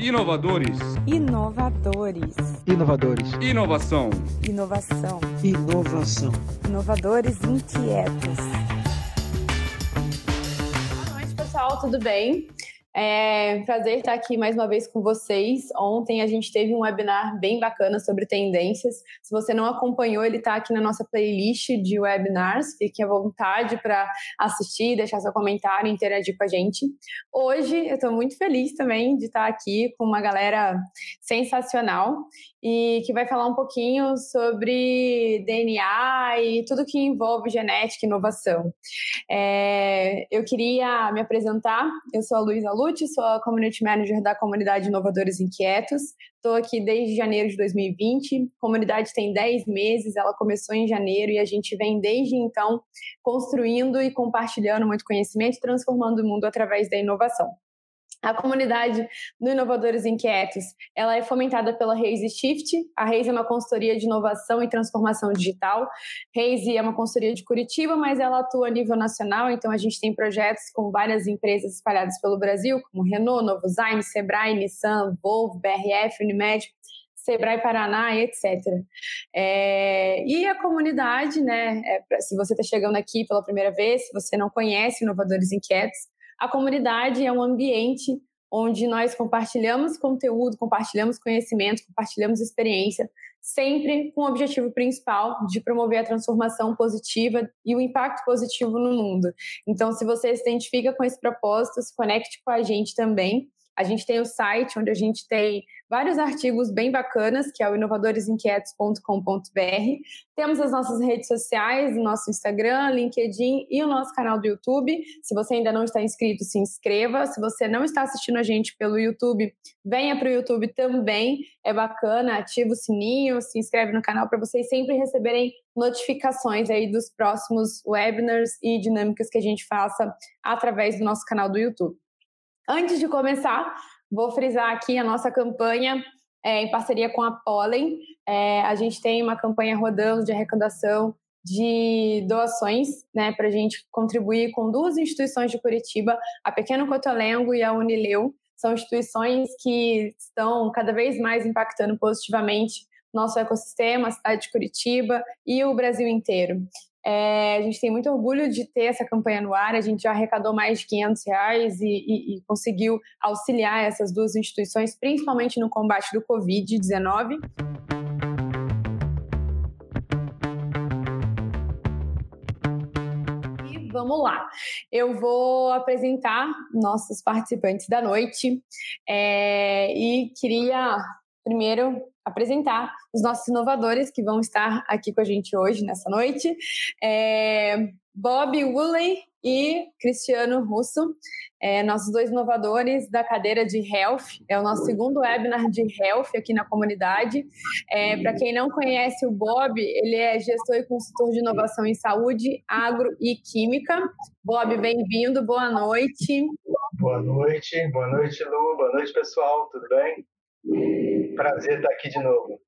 Inovadores. Inovadores. Inovadores. Inovação. Inovação. Inovação. Inovadores inquietos. Boa noite, pessoal, tudo bem? É prazer estar aqui mais uma vez com vocês. Ontem a gente teve um webinar bem bacana sobre tendências. Se você não acompanhou, ele está aqui na nossa playlist de webinars. Fique à vontade para assistir, deixar seu comentário, interagir com a gente. Hoje eu estou muito feliz também de estar aqui com uma galera sensacional e que vai falar um pouquinho sobre DNA e tudo que envolve genética e inovação. É, eu queria me apresentar, eu sou a Luísa Lute, sou a Community Manager da comunidade Inovadores Inquietos, estou aqui desde janeiro de 2020, a comunidade tem 10 meses, ela começou em janeiro e a gente vem desde então construindo e compartilhando muito conhecimento, transformando o mundo através da inovação. A comunidade do Inovadores Inquietos, ela é fomentada pela Raise Shift. A Raise é uma consultoria de inovação e transformação digital. Raise é uma consultoria de Curitiba, mas ela atua a nível nacional, então a gente tem projetos com várias empresas espalhadas pelo Brasil, como Renault, Novozymes, Sebrae, Nissan, Volvo, BRF, Unimed, Sebrae Paraná, etc. É, e a comunidade, né? É, se você está chegando aqui pela primeira vez, se você não conhece Inovadores Inquietos, a comunidade é um ambiente onde nós compartilhamos conteúdo, compartilhamos conhecimento, compartilhamos experiência, sempre com o objetivo principal de promover a transformação positiva e o impacto positivo no mundo. Então, se você se identifica com esse propósito, se conecte com a gente também. A gente tem o site onde a gente tem vários artigos bem bacanas, que é o inovadoresinquietos.com.br. Temos as nossas redes sociais, o nosso Instagram, LinkedIn e o nosso canal do YouTube. Se você ainda não está inscrito, se inscreva. Se você não está assistindo a gente pelo YouTube, venha para o YouTube também. É bacana, ativa o sininho, se inscreve no canal para vocês sempre receberem notificações aí dos próximos webinars e dinâmicas que a gente faça através do nosso canal do YouTube. Antes de começar, vou frisar aqui a nossa campanha é, em parceria com a Pollen. É, a gente tem uma campanha rodando de arrecadação de doações, né, para a gente contribuir com duas instituições de Curitiba, a Pequeno Cotolengo e a Unileu. São instituições que estão cada vez mais impactando positivamente nosso ecossistema, a cidade de Curitiba e o Brasil inteiro. É, a gente tem muito orgulho de ter essa campanha no ar. A gente já arrecadou mais de 500 reais e, e, e conseguiu auxiliar essas duas instituições, principalmente no combate do Covid-19. vamos lá. Eu vou apresentar nossos participantes da noite é, e queria primeiro apresentar os nossos inovadores que vão estar aqui com a gente hoje, nessa noite. É Bob Woolley e Cristiano Russo, é, nossos dois inovadores da cadeira de Health. É o nosso segundo webinar de Health aqui na comunidade. É, Para quem não conhece o Bob, ele é gestor e consultor de inovação em saúde, agro e química. Bob, bem-vindo, boa noite. Boa noite, boa noite, Lu, boa noite, pessoal, tudo bem? Prazer estar aqui de novo.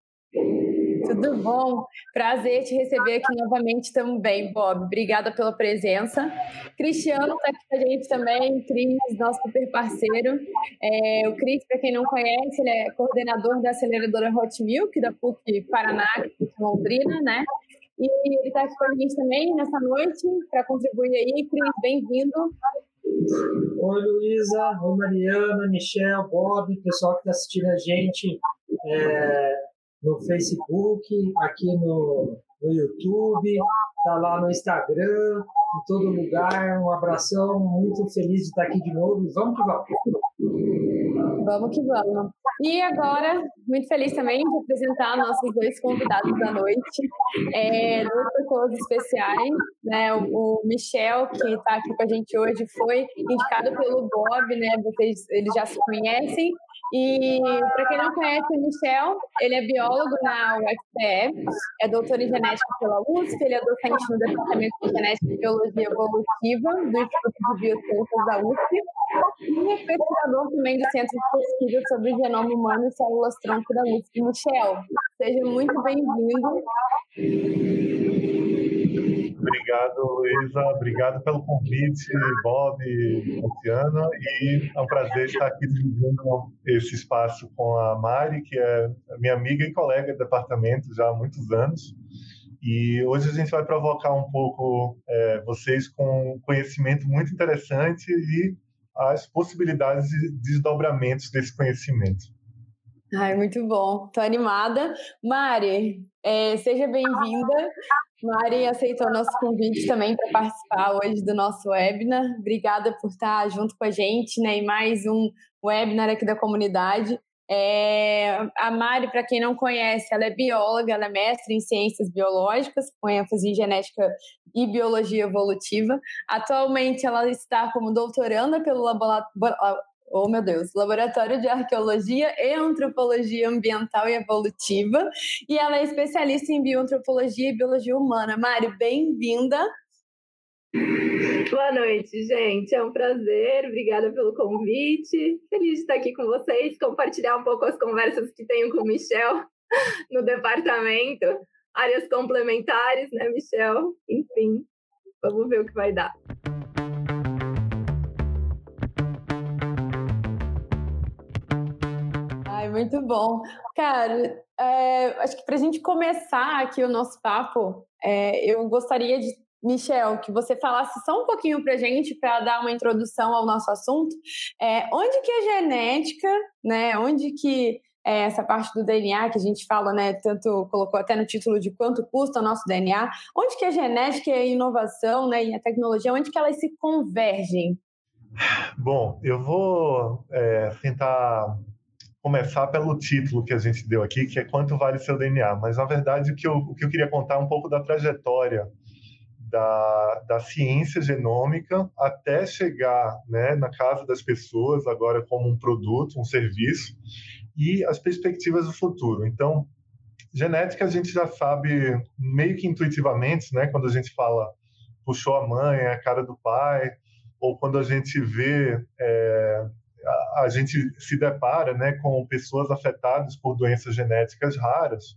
Tudo bom? Prazer te receber aqui novamente também, Bob. Obrigada pela presença. Cristiano está aqui com a gente também, Cris, nosso super parceiro. É, o Cris, para quem não conhece, ele é coordenador da aceleradora Hot Milk, da PUC Paraná, PUC Londrina, né? E ele está aqui com a gente também nessa noite para contribuir aí. Cris, bem-vindo. Oi, Luísa. Oi, Mariana, Michel, Bob, pessoal que está assistindo a gente é, no Facebook, aqui no, no YouTube, está lá no Instagram, em todo lugar. Um abração, muito feliz de estar aqui de novo vamos que vamos. Vamos que vamos. E agora, muito feliz também de apresentar nossos dois convidados da noite, é, dois pessoas especiais. Né? O, o Michel, que está aqui com a gente hoje, foi indicado pelo Bob, né? Vocês eles já se conhecem. E para quem não conhece o Michel, ele é biólogo na UFPE, é doutor em genética pela USP, ele é docente no Departamento de Genética e Biologia Evolutiva do Instituto de Biociências da USP e é pesquisador também do Centro de Pesquisa sobre o Genoma Humano e Células Tronco da USP. Michel, seja muito bem-vindo. Obrigado, Luísa. Obrigado pelo convite, Bob, Luciano. E é um prazer estar aqui dividindo esse espaço com a Mari, que é minha amiga e colega de departamento já há muitos anos. E hoje a gente vai provocar um pouco é, vocês com conhecimento muito interessante e as possibilidades de desdobramentos desse conhecimento. Ai, muito bom. Estou animada. Mari, é, seja bem-vinda. Mari aceitou nosso convite também para participar hoje do nosso webinar. Obrigada por estar junto com a gente, né? E mais um webinar aqui da comunidade. É, a Mari, para quem não conhece, ela é bióloga, ela é mestre em ciências biológicas, com ênfase em genética e biologia evolutiva. Atualmente, ela está como doutoranda pelo laboratório oh meu Deus, Laboratório de Arqueologia e Antropologia Ambiental e Evolutiva, e ela é especialista em bioantropologia e biologia humana. Mari, bem-vinda. Boa noite, gente. É um prazer. Obrigada pelo convite. Feliz de estar aqui com vocês, compartilhar um pouco as conversas que tenho com o Michel no departamento. Áreas complementares, né, Michel? Enfim, vamos ver o que vai dar. Muito bom. Cara, é, acho que para a gente começar aqui o nosso papo, é, eu gostaria de, Michel, que você falasse só um pouquinho para a gente, para dar uma introdução ao nosso assunto. É, onde que a genética, né, onde que é, essa parte do DNA que a gente fala, né, tanto colocou até no título de quanto custa o nosso DNA, onde que a genética e a inovação, né, e a tecnologia, onde que elas se convergem? Bom, eu vou é, tentar começar pelo título que a gente deu aqui, que é Quanto Vale Seu DNA. Mas, na verdade, o que eu, o que eu queria contar é um pouco da trajetória da, da ciência genômica até chegar né, na casa das pessoas, agora como um produto, um serviço, e as perspectivas do futuro. Então, genética a gente já sabe meio que intuitivamente, né, quando a gente fala puxou a mãe, é a cara do pai, ou quando a gente vê é, a, gente se depara né, com pessoas afetadas por doenças genéticas raras.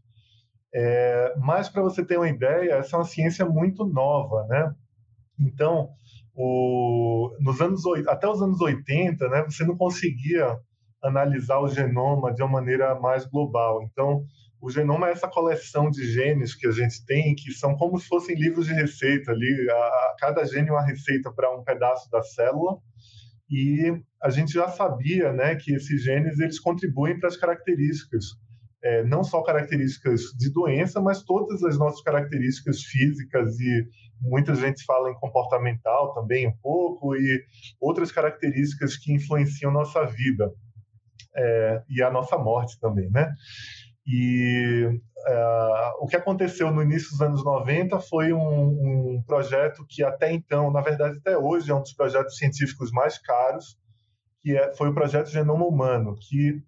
É, mas, para você ter uma ideia, essa é uma ciência muito nova. Né? Então, o, nos anos, até os anos 80, né, você não conseguia analisar o genoma de uma maneira mais global. Então, o genoma é essa coleção de genes que a gente tem, que são como se fossem livros de receita ali. A, a cada gene é uma receita para um pedaço da célula e a gente já sabia né, que esses genes eles contribuem para as características, é, não só características de doença, mas todas as nossas características físicas e muita gente fala em comportamental também um pouco e outras características que influenciam nossa vida é, e a nossa morte também, né? E uh, o que aconteceu no início dos anos 90 foi um, um, projeto que até então, na verdade até hoje, é um dos projetos científicos mais caros, que é, foi o projeto Genoma Humano, que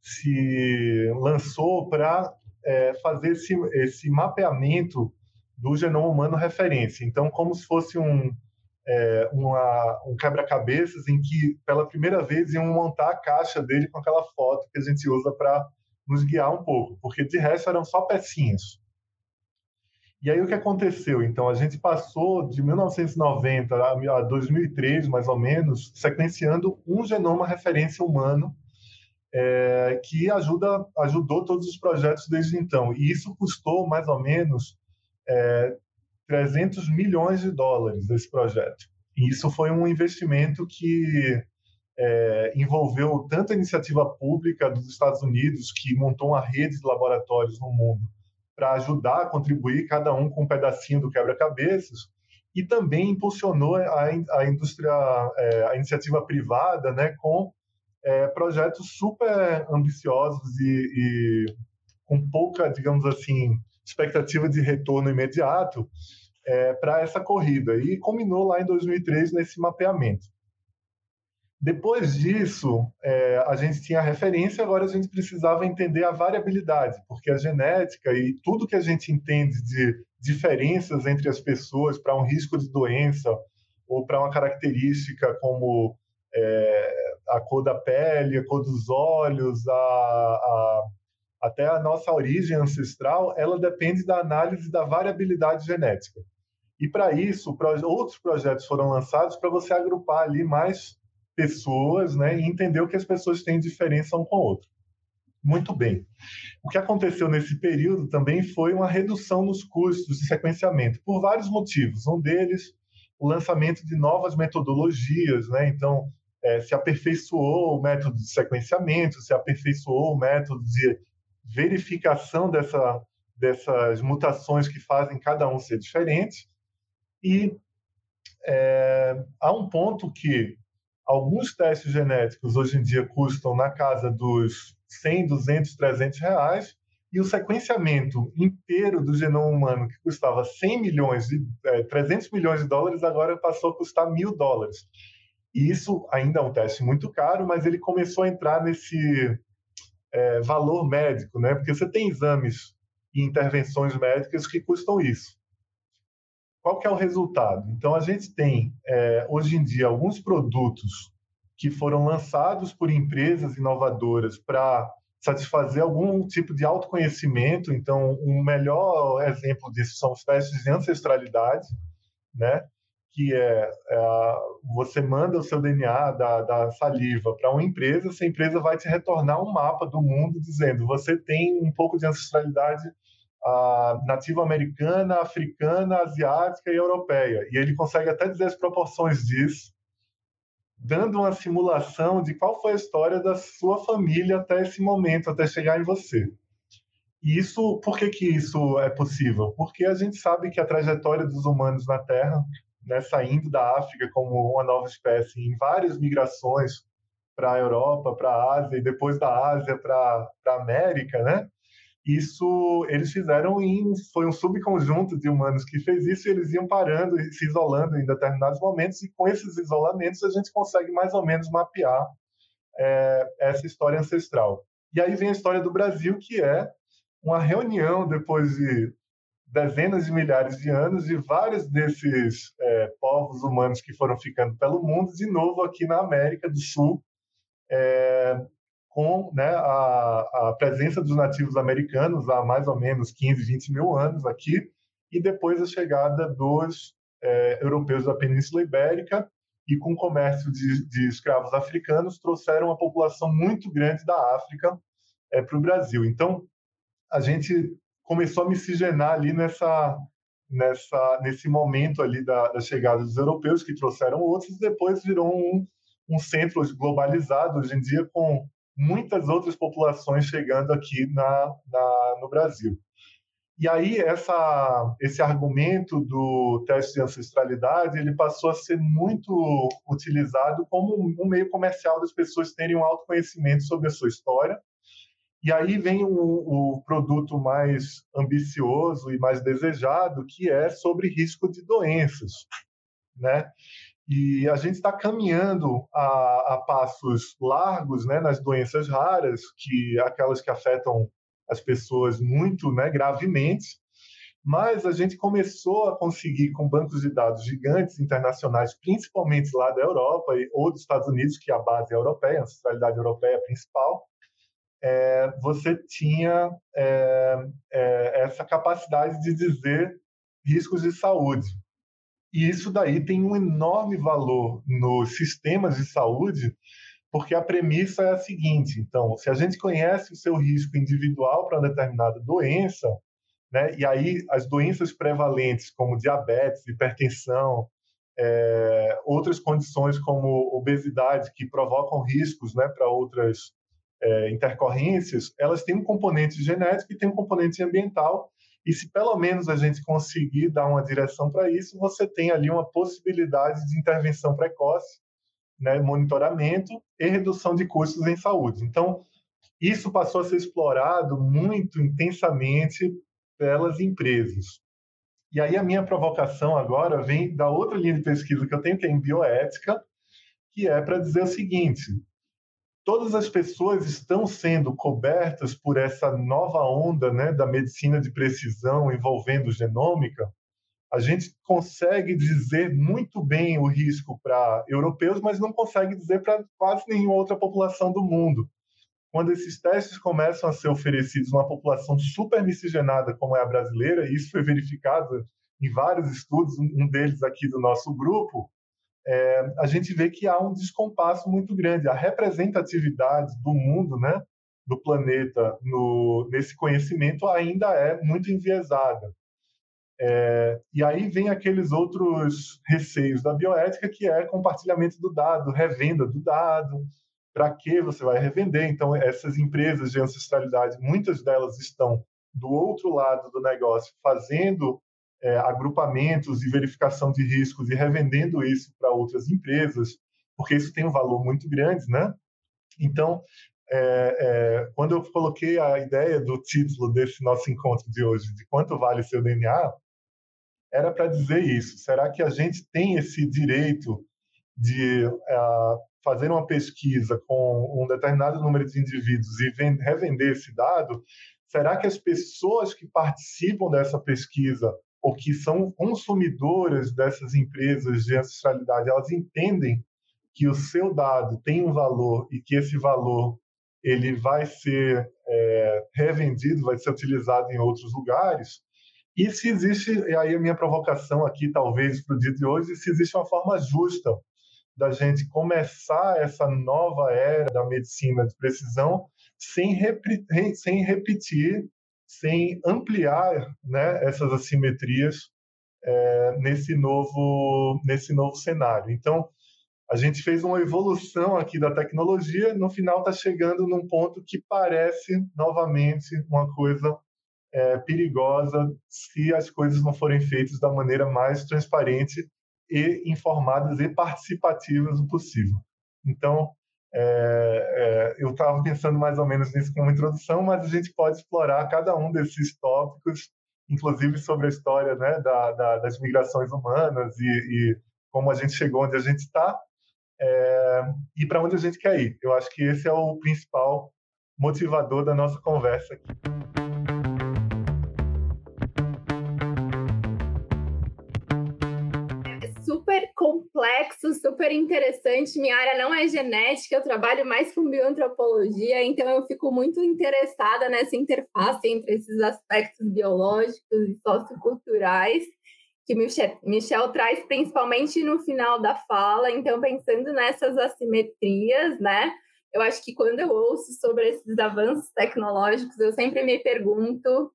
se lançou para é, fazer esse, esse mapeamento do genoma humano referência. Então, como se fosse um, é, uma, um quebra-cabeças em que, pela primeira vez, iam montar a caixa dele com aquela foto que a gente usa para nos guiar um pouco, porque de resto eram só pecinhas. E aí o que aconteceu? Então a gente passou de 1990 a 2003, mais ou menos, sequenciando um genoma referência humano é, que ajuda, ajudou todos os projetos desde então. E isso custou mais ou menos é, 300 milhões de dólares esse projeto. E isso foi um investimento que é, envolveu tanto a iniciativa pública dos Estados Unidos, que montou uma rede de laboratórios no mundo para ajudar a contribuir, cada um com um pedacinho do quebra-cabeças, e também impulsionou a, a indústria, é, a iniciativa privada, né, com é, projetos super ambiciosos e, e, com pouca, digamos assim, expectativa de retorno imediato é, para essa corrida. E combinou lá em 2003 nesse mapeamento. Depois disso, é, a gente tinha a referência, agora a gente precisava entender a variabilidade, porque a genética e tudo que a gente entende de diferenças entre as pessoas para um risco de doença ou para uma característica como é, a cor da pele, a cor dos olhos, a, a, até a nossa origem ancestral, ela depende da análise da variabilidade genética. E para isso, outros projetos foram lançados para você agrupar ali mais pessoas né, e entender o que as pessoas têm de diferença um com o outro. Muito bem. O que aconteceu nesse período também foi uma redução nos custos de sequenciamento, por vários motivos. Um deles, o lançamento de novas metodologias, né? Então, é, se aperfeiçoou o método de sequenciamento, se aperfeiçoou o método de verificação dessa, dessas mutações que fazem cada um ser diferente. E é, há um ponto que alguns testes genéticos hoje em dia custam na casa dos 100, 200, 300 reais, e o sequenciamento inteiro do genoma humano, que custava 100 milhões, de, é, 300 milhões de dólares, agora passou a custar mil dólares. E isso ainda é um teste muito caro, mas ele começou a entrar nesse é, valor médico, né? Porque você tem exames e intervenções médicas que custam isso. Qual que é o resultado? Então, a gente tem, é, hoje em dia, alguns produtos que foram lançados por empresas inovadoras para satisfazer algum tipo de autoconhecimento. Então, um melhor exemplo disso são os testes de ancestralidade, né? que é, é você manda o seu DNA da, da saliva para uma empresa, essa empresa vai te retornar um mapa do mundo dizendo você tem um pouco de ancestralidade a nativa americana, africana, asiática e europeia. E ele consegue até dizer as proporções disso, dando uma simulação de qual foi a história da sua família até esse momento, até chegar em você. E isso, por que, que isso é possível? Porque a gente sabe que a trajetória dos humanos na Terra, né, saindo da África como uma nova espécie, em várias migrações para a Europa, para a Ásia e depois da Ásia para a América, né? Isso eles fizeram em foi um subconjunto de humanos que fez isso e eles iam parando e se isolando em determinados momentos e com esses isolamentos a gente consegue mais ou menos mapear é, essa história ancestral. E aí vem a história do Brasil que é uma reunião depois de dezenas de milhares de anos de vários desses é, povos humanos que foram ficando pelo mundo de novo aqui na América do Sul é, com né, a, a, presença dos nativos americanos há mais ou menos 15, 20 mil anos aqui, e depois a chegada dos é, europeus da Península Ibérica, e com o comércio de, de, escravos africanos, trouxeram uma população muito grande da África é, para o Brasil. Então, a gente começou a miscigenar ali nessa, nessa, nesse momento ali da, da chegada dos europeus, que trouxeram outros, e depois virou um, um centro globalizado, hoje em dia, com muitas outras populações chegando aqui na, na, no Brasil. E aí essa, esse argumento do teste de ancestralidade ele passou a ser muito utilizado como um meio comercial das pessoas terem um autoconhecimento sobre a sua história. E aí vem o, o produto mais ambicioso e mais desejado, que é sobre risco de doenças, né? E a gente está caminhando a, a, passos largos né, nas doenças raras, que aquelas que afetam as pessoas muito né, gravemente, mas a gente começou a conseguir, com bancos de dados gigantes internacionais, principalmente lá da Europa ou dos Estados Unidos, que é a base europeia, a ancestralidade europeia principal, é, você tinha é, é, essa capacidade de dizer riscos de saúde. E isso daí tem um enorme valor nos sistemas de saúde, porque a premissa é a seguinte: então, se a gente conhece o seu risco individual para uma determinada doença, né, e aí as doenças prevalentes, como diabetes, hipertensão, é, outras condições como obesidade, que provocam riscos né, para outras é, intercorrências, elas têm um componente genético e têm um componente ambiental, e se pelo menos a gente conseguir dar uma direção para isso, você tem ali uma possibilidade de intervenção precoce, né, monitoramento e redução de custos em saúde. Então, isso passou a ser explorado muito intensamente pelas empresas. E aí a minha provocação agora vem da outra linha de pesquisa que eu tenho, que é em bioética, que é para dizer o seguinte: todas as pessoas estão sendo cobertas por essa nova onda né, da medicina de precisão envolvendo genômica, a gente consegue dizer muito bem o risco para europeus, mas não consegue dizer para quase nenhuma outra população do mundo. Quando esses testes começam a ser oferecidos numa população super miscigenada como é a brasileira, e isso foi verificado em vários estudos, um deles aqui do nosso grupo, é, a gente vê que há um descompasso muito grande. A representatividade do mundo, né, do planeta, no, nesse conhecimento ainda é muito enviesada. É, e aí vem aqueles outros receios da bioética, que é compartilhamento do dado, revenda do dado, para que você vai revender. Então, essas empresas de ancestralidade, muitas delas estão do outro lado do negócio, fazendo é, agrupamentos e verificação de riscos e revendendo isso para outras empresas, porque isso tem um valor muito grande, né? Então, é, é, quando eu coloquei a ideia do título desse nosso encontro de hoje, de quanto vale seu DNA, era para dizer isso. Será que a gente tem esse direito de uh, fazer uma pesquisa com um determinado número de indivíduos e revender esse dado? Será que as pessoas que participam dessa pesquisa ou que são consumidoras dessas empresas de ancestralidade, elas entendem que o seu dado tem um valor e que esse valor ele vai ser é, revendido, vai ser utilizado em outros lugares, e se existe, e aí a minha provocação aqui, talvez, para o dia de hoje, se existe uma forma justa da gente começar essa nova era da medicina de precisão sem, sem repetir, sem ampliar né, essas assimetrias é, nesse, novo, nesse novo cenário. Então, a gente fez uma evolução aqui da tecnologia, no final está chegando num ponto que parece novamente uma coisa é, perigosa se as coisas não forem feitas da maneira mais transparente e informadas e participativas possível. Então, é, é, eu estava pensando mais ou menos nisso como introdução, mas a gente pode explorar cada um desses tópicos, inclusive sobre a história né, da, da, das migrações humanas e, e, como a gente chegou onde a gente está é, e para onde a gente quer ir. Eu acho que esse é o principal motivador da nossa conversa aqui. Super interessante. Minha área não é genética, eu trabalho mais com bioantropologia, então eu fico muito interessada nessa interface entre esses aspectos biológicos e socioculturais que Michel, Michel traz principalmente no final da fala. Então, pensando nessas assimetrias, né? Eu acho que quando eu ouço sobre esses avanços tecnológicos, eu sempre me pergunto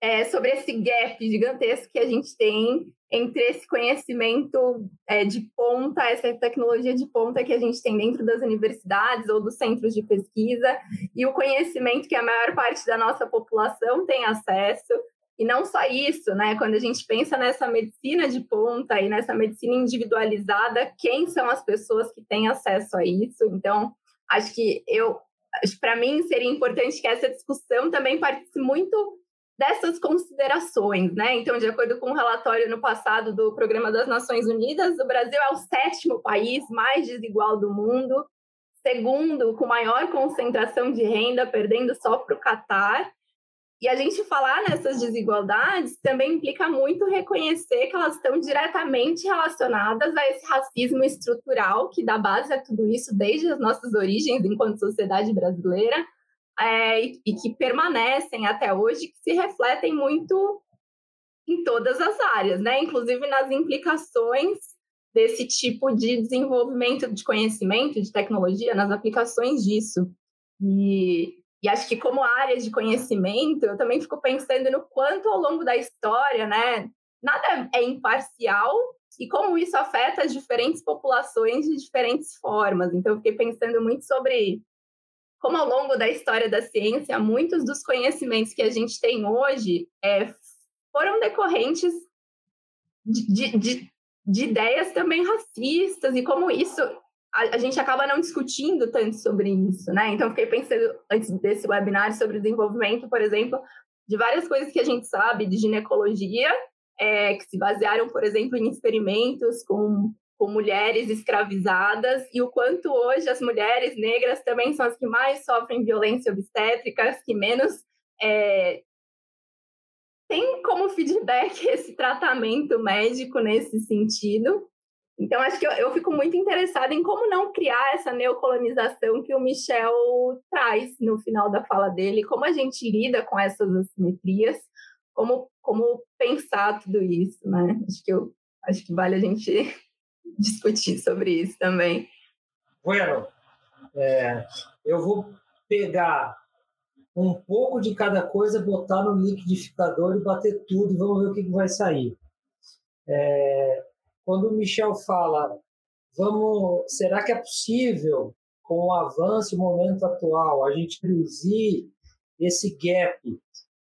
é, sobre esse gap gigantesco que a gente tem entre esse conhecimento é, de ponta, essa tecnologia de ponta que a gente tem dentro das universidades ou dos centros de pesquisa, e o conhecimento que a maior parte da nossa população tem acesso. E não só isso, né? Quando a gente pensa nessa medicina de ponta e nessa medicina individualizada, quem são as pessoas que têm acesso a isso? Então, acho que eu, para mim, seria importante que essa discussão também participe muito dessas considerações, né? Então, de acordo com um relatório no passado do Programa das Nações Unidas, o Brasil é o sétimo país mais desigual do mundo, segundo com maior concentração de renda, perdendo só para o Catar. E a gente falar nessas desigualdades também implica muito reconhecer que elas estão diretamente relacionadas a esse racismo estrutural que dá base a tudo isso desde as nossas origens enquanto sociedade brasileira é, e, que permanecem até hoje, que se refletem muito em todas as áreas, né? Inclusive nas implicações desse tipo de desenvolvimento de conhecimento, de tecnologia, nas aplicações disso. E, e acho que como área de conhecimento, eu também fico pensando no quanto ao longo da história, né? Nada é imparcial e como isso afeta as diferentes populações de diferentes formas. Então, eu fiquei pensando muito sobre como ao longo da história da ciência, muitos dos conhecimentos que a gente tem hoje é, foram decorrentes de, de, de, ideias também racistas e como isso a, a, gente acaba não discutindo tanto sobre isso, né? Então, fiquei pensando antes desse webinar sobre o desenvolvimento, por exemplo, de várias coisas que a gente sabe de ginecologia, é, que se basearam, por exemplo, em experimentos com com mulheres escravizadas e o quanto hoje as mulheres negras também são as que mais sofrem violência obstétrica, as que menos é, tem como feedback esse tratamento médico nesse sentido. Então, acho que eu, eu, fico muito interessada em como não criar essa neocolonização que o Michel traz no final da fala dele, como a gente lida com essas assimetrias, como, como pensar tudo isso, né? Acho que, eu, acho que vale a gente discutir sobre isso também. Bueno, é, eu vou pegar um pouco de cada coisa, botar no liquidificador e bater tudo e vamos ver o que, vai sair. É, quando o Michel fala, vamos, será que é possível, com o avanço e o momento atual, a gente reduzir esse gap,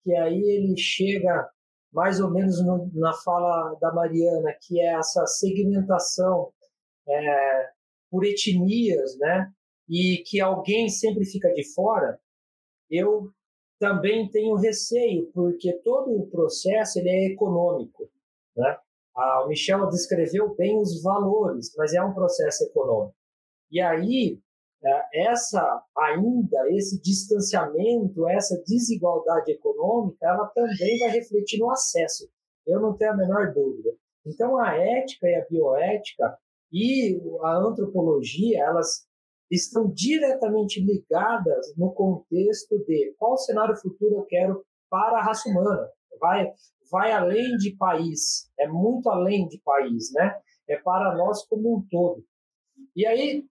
que aí ele chega mais ou menos no, na fala da Mariana, que é essa segmentação é, por etnias, né? E que alguém sempre fica de fora, eu também tenho receio, porque todo o processo ele é econômico. Né? Ah, o Michel descreveu bem os valores, mas é um processo econômico. E aí, essa ainda, esse distanciamento, essa desigualdade econômica, ela também vai refletir no acesso. Eu não tenho a menor dúvida. Então, a ética e a bioética e a antropologia, elas estão diretamente ligadas no contexto de qual cenário futuro eu quero para a raça humana. Vai, vai além de país, é muito além de país, né? É para nós como um todo. E aí,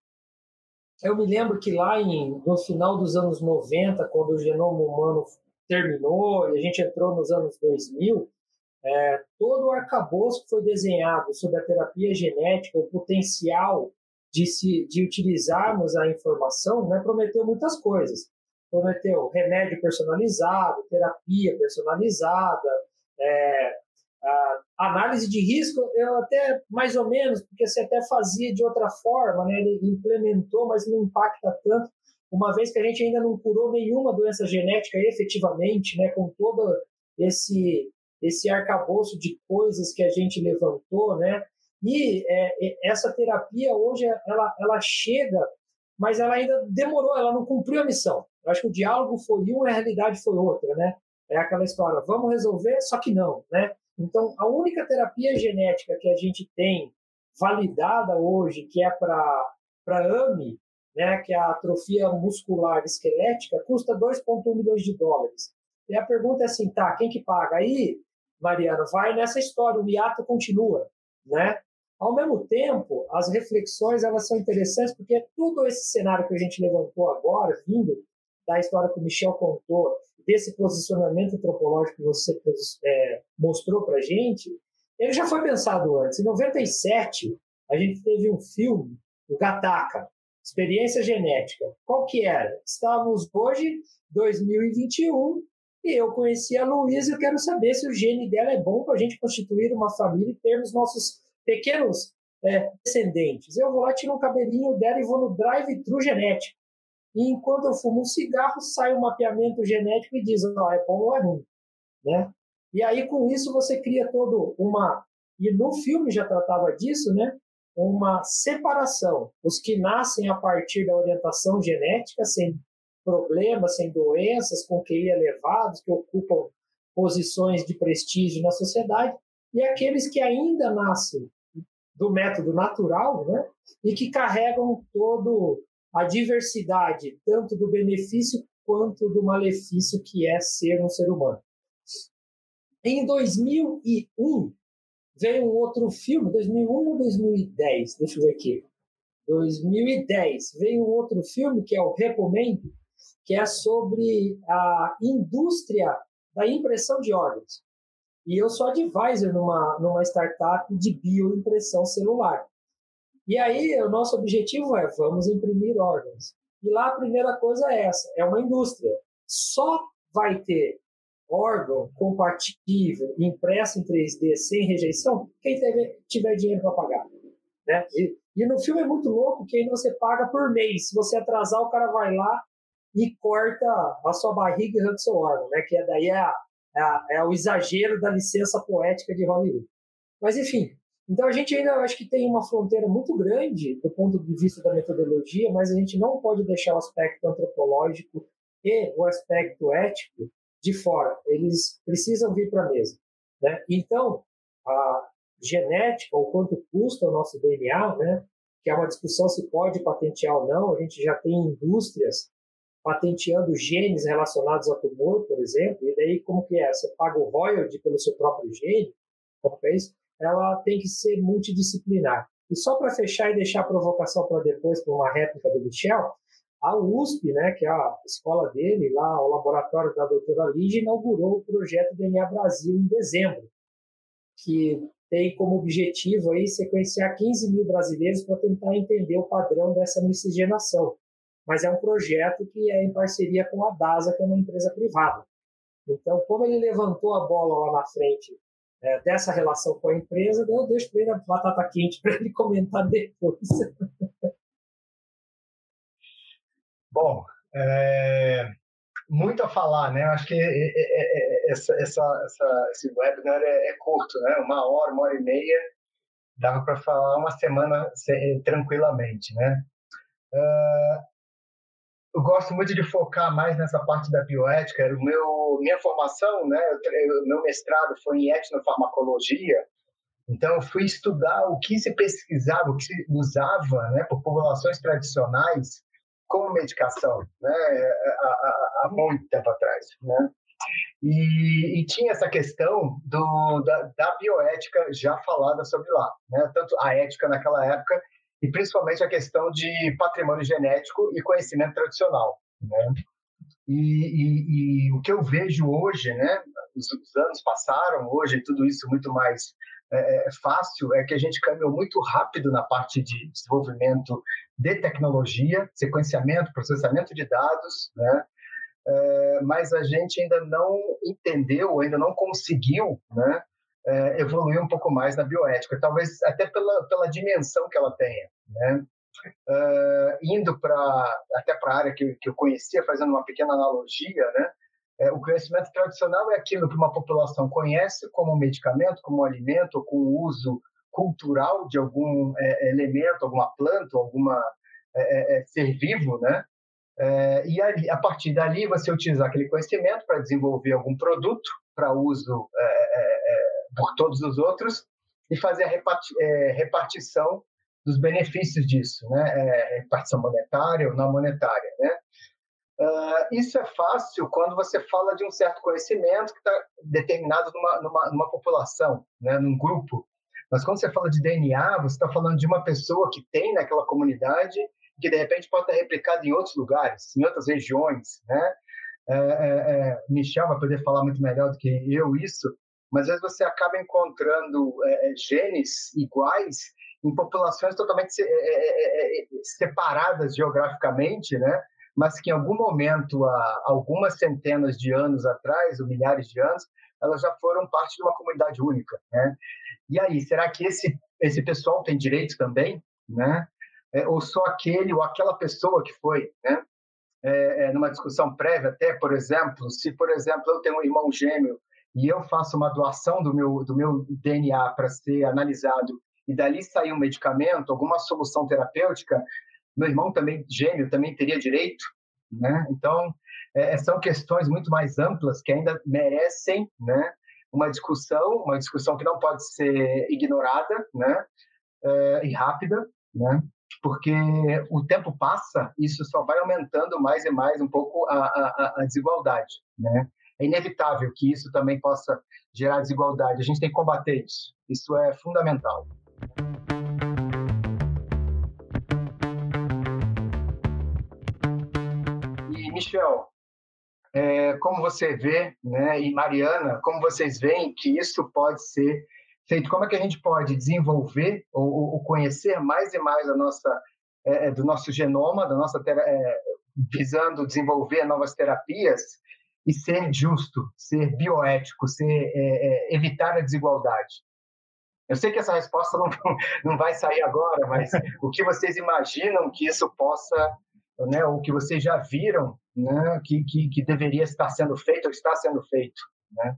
eu me lembro que lá em, no final dos anos 90, quando o genoma humano terminou e a gente entrou nos anos 2000, é, todo o arcabouço que foi desenhado sobre a terapia genética, o potencial de, se, de utilizarmos a informação, né, prometeu muitas coisas. Prometeu remédio personalizado, terapia personalizada, é, análise de risco, eu até mais ou menos, porque você até fazia de outra forma, né, ele implementou, mas não impacta tanto, uma vez que a gente ainda não curou nenhuma doença genética efetivamente, né, com todo esse esse arcabouço de coisas que a gente levantou, né, e é, essa terapia hoje ela, ela chega, mas ela ainda demorou, ela não cumpriu a missão. Eu acho que o diálogo foi uma, a realidade foi outra, né? É aquela história, vamos resolver, só que não, né? Então, a única terapia genética que a gente tem validada hoje, que é para AMI, né, que é a atrofia muscular esquelética, custa 2,1 milhões de dólares. E a pergunta é assim, tá, quem que paga? Aí, Mariana, vai nessa história, o miato continua, né? Ao mesmo tempo, as reflexões elas são interessantes porque todo esse cenário que a gente levantou agora, vindo da história que o Michel contou, desse posicionamento antropológico que você é, mostrou para gente, ele já foi pensado antes. Em 97, a gente teve um filme, o Gataca, Experiência Genética. Qual que era? Estávamos hoje, 2021, e eu conheci a Luísa e eu quero saber se o gene dela é bom para a gente constituir uma família e termos nossos pequenos é, descendentes. Eu vou lá, tiro um cabelinho dela e vou no drive-thru genético. E enquanto eu fumo um cigarro, sai um mapeamento genético e diz, não, é bom ou é ruim. Né? E aí, com isso, você cria todo uma... E no filme já tratava disso, né? Uma separação. Os que nascem a partir da orientação genética, sem problemas, sem doenças, com QI elevados, que ocupam posições de prestígio na sociedade, e aqueles que ainda nascem do método natural, né? E que carregam todo a diversidade, tanto do benefício quanto do malefício que é ser um ser humano. Em 2001 veio um outro filme, 2001 ou 2010? Deixa eu ver aqui. 2010 veio um outro filme que é o Recomendo, que é sobre a indústria da impressão de órgãos. E eu sou advisor numa, numa startup de bioimpressão celular. E aí, o nosso objetivo é, vamos imprimir órgãos. E lá a primeira coisa é essa, é uma indústria. Só vai ter órgão compatível, impresso em 3D, sem rejeição, quem tiver dinheiro para pagar. Né? E, e, no filme é muito louco que ainda você paga por mês. Se você atrasar, o cara vai lá e corta a sua barriga e arranca seu órgão, né? que é, daí é é, é o exagero da licença poética de Hollywood. Mas, enfim, então a gente ainda acho que tem uma fronteira muito grande do ponto de vista da metodologia, mas a gente não pode deixar o aspecto antropológico e o aspecto ético de fora. Eles precisam vir para a mesa. Né? Então, a genética, o quanto custa o nosso DNA, né? que é uma discussão se pode patentear ou não, a gente já tem indústrias patenteando genes relacionados ao tumor, por exemplo, e daí como que é? Você paga o royalty pelo seu próprio gene, como que é isso? Ela tem que ser multidisciplinar. E só para fechar e deixar a provocação para depois, para uma réplica do Michel, a USP, né, que é a escola dele, lá o laboratório da doutora Lígia, inaugurou o projeto DNA Brasil em dezembro, que tem como objetivo aí sequenciar 15 mil brasileiros para tentar entender o padrão dessa miscigenação. Mas é um projeto que é em parceria com a DASA, que é uma empresa privada. Então, como ele levantou a bola lá na frente é, dessa relação com a empresa, eu deixo para ele a batata quente para ele comentar depois. Bom, é, muito a falar, né? Acho que essa, essa, essa, esse webinar é, é, curto, né? Uma hora, uma hora e meia, dava para falar uma semana tranquilamente, né? Uh, eu gosto muito de focar mais nessa parte da bioética. O meu, minha formação, né? Meu mestrado foi em etnofarmacologia. Então, eu fui estudar o que se pesquisava, o que se usava, né, por populações tradicionais como medicação, né, há, há muito tempo atrás, né? E, e, tinha essa questão do, da, da, bioética já falada sobre lá, né? tanto a ética naquela época e principalmente a questão de patrimônio genético e conhecimento tradicional. Né? E, e, e o que eu vejo hoje, né? os, os anos passaram, hoje tudo isso muito mais é, é, fácil é que a gente caminhou muito rápido na parte de desenvolvimento de tecnologia, sequenciamento, processamento de dados, né? É, mas a gente ainda não entendeu, ainda não conseguiu, né? É, evoluir um pouco mais na bioética, talvez até pela, pela dimensão que ela tenha, né? Uh, indo para até para a área que, que eu conhecia, fazendo uma pequena analogia, né? É, o conhecimento tradicional é aquilo que uma população conhece como medicamento, como alimento, ou com uso cultural de algum é, elemento, alguma planta, alguma é, é, é ser vivo, né? E ali, a partir dali você utilizar aquele conhecimento para desenvolver algum produto para uso por todos os outros e fazer a reparti repartição dos benefícios disso, né? repartição monetária ou não monetária, né? Uh, isso é fácil quando você fala de um certo conhecimento que está determinado numa, numa, numa, população, né, num grupo. Mas quando você fala de DNA, você está falando de uma pessoa que tem naquela comunidade que de repente pode estar replicado em outros lugares, em outras regiões, né? É, é, é, Michel vai poder falar muito melhor do que eu isso, mas às vezes você acaba encontrando é, é, genes iguais em populações totalmente é, separadas geograficamente, né? mas que em algum momento, há algumas centenas de anos atrás, ou milhares de anos, elas já foram parte de uma comunidade única, né? E aí, será que esse esse pessoal tem direitos também, né? É, ou só aquele ou aquela pessoa que foi, né? É, é, numa discussão prévia, até, por exemplo, se, por exemplo, eu tenho um irmão gêmeo e eu faço uma doação do meu, do meu DNA para ser analisado e dali sair um medicamento, alguma solução terapêutica, meu irmão também gêmeo também teria direito, né? Então é, são questões muito mais amplas que ainda merecem, né? Uma discussão, uma discussão que não pode ser ignorada, né? É, e rápida, né? Porque o tempo passa, isso só vai aumentando mais e mais um pouco a, a, a desigualdade, né? É inevitável que isso também possa gerar desigualdade. A gente tem que combater isso. Isso é fundamental. Michel, é, como você vê, né, e Mariana, como vocês veem que isso pode ser feito? Como é que a gente pode desenvolver ou, ou conhecer mais e mais a nossa, é, é do nosso genoma, da nossa é, visando desenvolver novas terapias e ser justo, ser bioético, ser é, é, evitar a desigualdade? Eu sei que essa resposta não, não vai sair agora, mas o que vocês imaginam que isso possa, né, ou que vocês já viram né, que, que, que, deveria estar sendo feito ou está sendo feito. Né?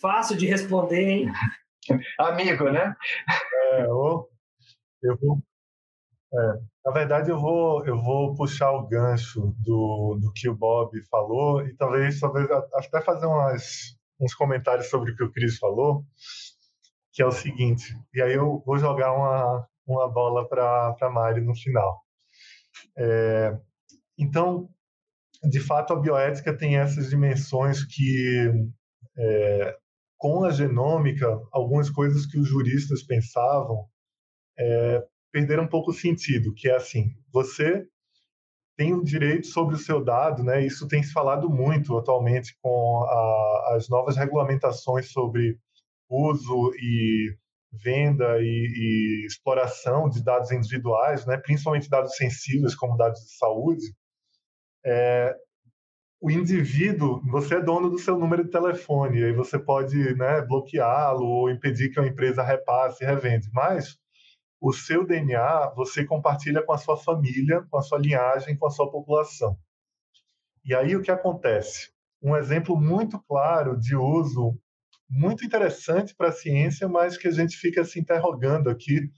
Fácil de responder, hein? Amigo, né? É, eu, eu vou, é, na verdade, eu vou, eu vou puxar o gancho do, do que o Bob falou e talvez, talvez até fazer umas, uns comentários sobre o que o Cris falou, que é o seguinte, e aí eu vou jogar uma, uma bola para a Mari no final. É, então, de fato, a bioética tem essas dimensões que, é, com a genômica, algumas coisas que os juristas pensavam é, perderam um pouco o sentido, que é assim, você tem o direito sobre o seu dado, né? Isso tem se falado muito atualmente com a, as novas regulamentações sobre uso e venda e, e, exploração de dados individuais, né? Principalmente dados sensíveis como dados de saúde. É, o indivíduo, você é dono do seu número de telefone, aí você pode né, bloqueá-lo ou impedir que a empresa repasse e revende. Mas o seu DNA você compartilha com a sua família, com a sua linhagem, com a sua população. E aí o que acontece? Um exemplo muito claro de uso muito interessante para a ciência, mas que a gente fica se interrogando aqui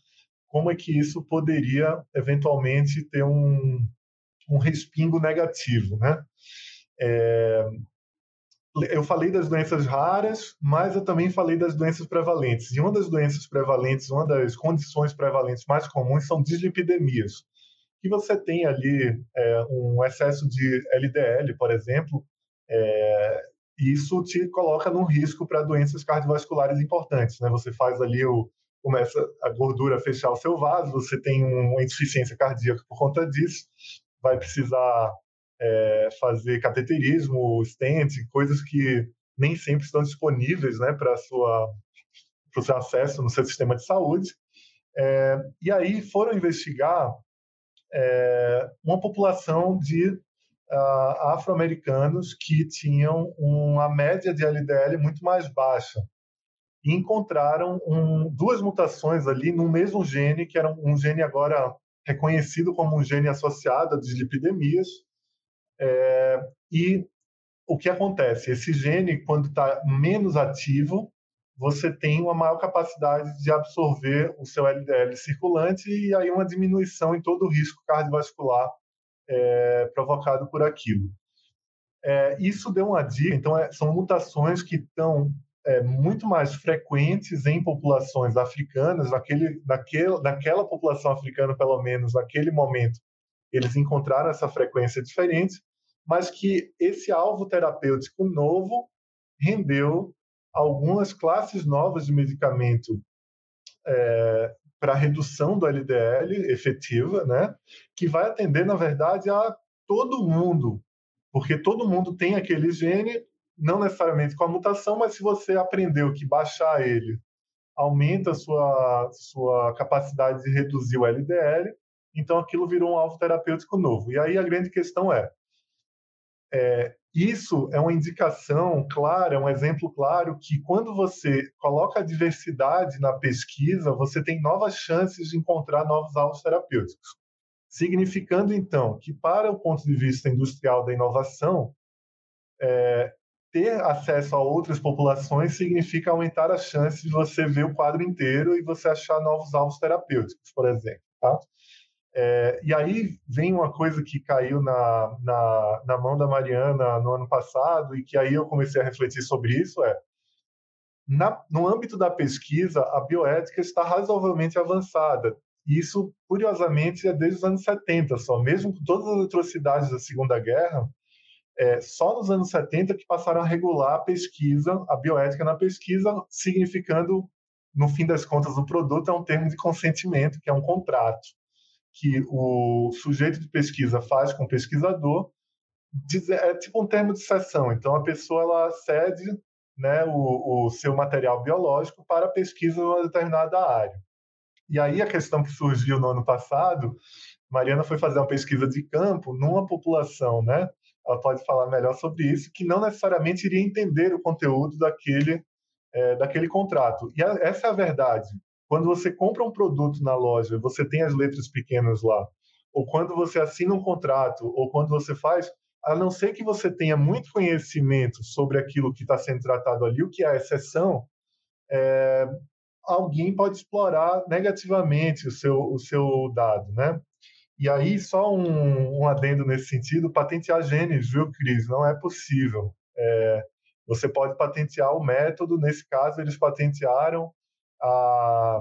como é que isso poderia eventualmente ter um, um respingo negativo, né? É, eu falei das doenças raras, mas eu também falei das doenças prevalentes. E uma das doenças prevalentes, uma das condições prevalentes mais comuns são dislipidemias. Que você tem ali é, um excesso de LDL, por exemplo, é, isso te coloca num risco para doenças cardiovasculares importantes. Né? Você faz ali o começa a gordura a fechar o seu vaso, você tem uma insuficiência cardíaca por conta disso, vai precisar é, fazer cateterismo, stent, coisas que nem sempre estão disponíveis né, para o seu acesso no seu sistema de saúde. É, e aí foram investigar é, uma população de uh, afro-americanos que tinham uma média de LDL muito mais baixa. E encontraram um, duas mutações ali no mesmo gene, que era um gene agora reconhecido como um gene associado a dislipidemias, é, e o que acontece? Esse gene, quando está menos ativo, você tem uma maior capacidade de absorver o seu LDL circulante e aí uma diminuição em todo o risco cardiovascular é, provocado por aquilo. É, isso deu uma dica, então é, são mutações que estão é, muito mais frequentes em populações africanas, naquele, naquele, naquela população africana, pelo menos naquele momento, eles encontraram essa frequência diferente, mas que esse alvo terapêutico novo rendeu algumas classes novas de medicamento é, para redução do LDL efetiva, né? Que vai atender, na verdade, a todo mundo, porque todo mundo tem aquele gene, não necessariamente com a mutação, mas se você aprendeu que baixar ele aumenta a sua, sua capacidade de reduzir o LDL, então aquilo virou um alvo terapêutico novo. E aí a grande questão é, é isso é uma indicação clara, é um exemplo claro que quando você coloca a diversidade na pesquisa, você tem novas chances de encontrar novos alvos terapêuticos. Significando, então, que para o ponto de vista industrial da inovação, é, ter acesso a outras populações significa aumentar as chances de você ver o quadro inteiro e você achar novos alvos terapêuticos, por exemplo. Tá? É, e aí vem uma coisa que caiu na, na, na, mão da Mariana no ano passado e que aí eu comecei a refletir sobre isso é na, no âmbito da pesquisa a bioética está razoavelmente avançada. Isso curiosamente é desde os anos 70 só. Mesmo com todas as atrocidades da Segunda Guerra é, só nos anos 70 que passaram a regular a pesquisa a bioética na pesquisa significando no fim das contas o produto é um termo de consentimento que é um contrato que o sujeito de pesquisa faz com o pesquisador é tipo um termo de sessão. Então, a pessoa ela cede né, o, o seu material biológico para pesquisa em uma determinada área. E aí a questão que surgiu no ano passado, Mariana foi fazer uma pesquisa de campo numa população, né? Ela pode falar melhor sobre isso, que não necessariamente iria entender o conteúdo daquele é, daquele contrato. E a, essa é a verdade. Quando você compra um produto na loja, você tem as letras pequenas lá, ou quando você assina um contrato, ou quando você faz, a não ser que você tenha muito conhecimento sobre aquilo que está sendo tratado ali, o que é a exceção, é, alguém pode explorar negativamente o seu, o seu dado, né? E aí, só um, um adendo nesse sentido, patentear genes, viu, Cris? Não é possível. É, você pode patentear o método, nesse caso, eles patentearam a,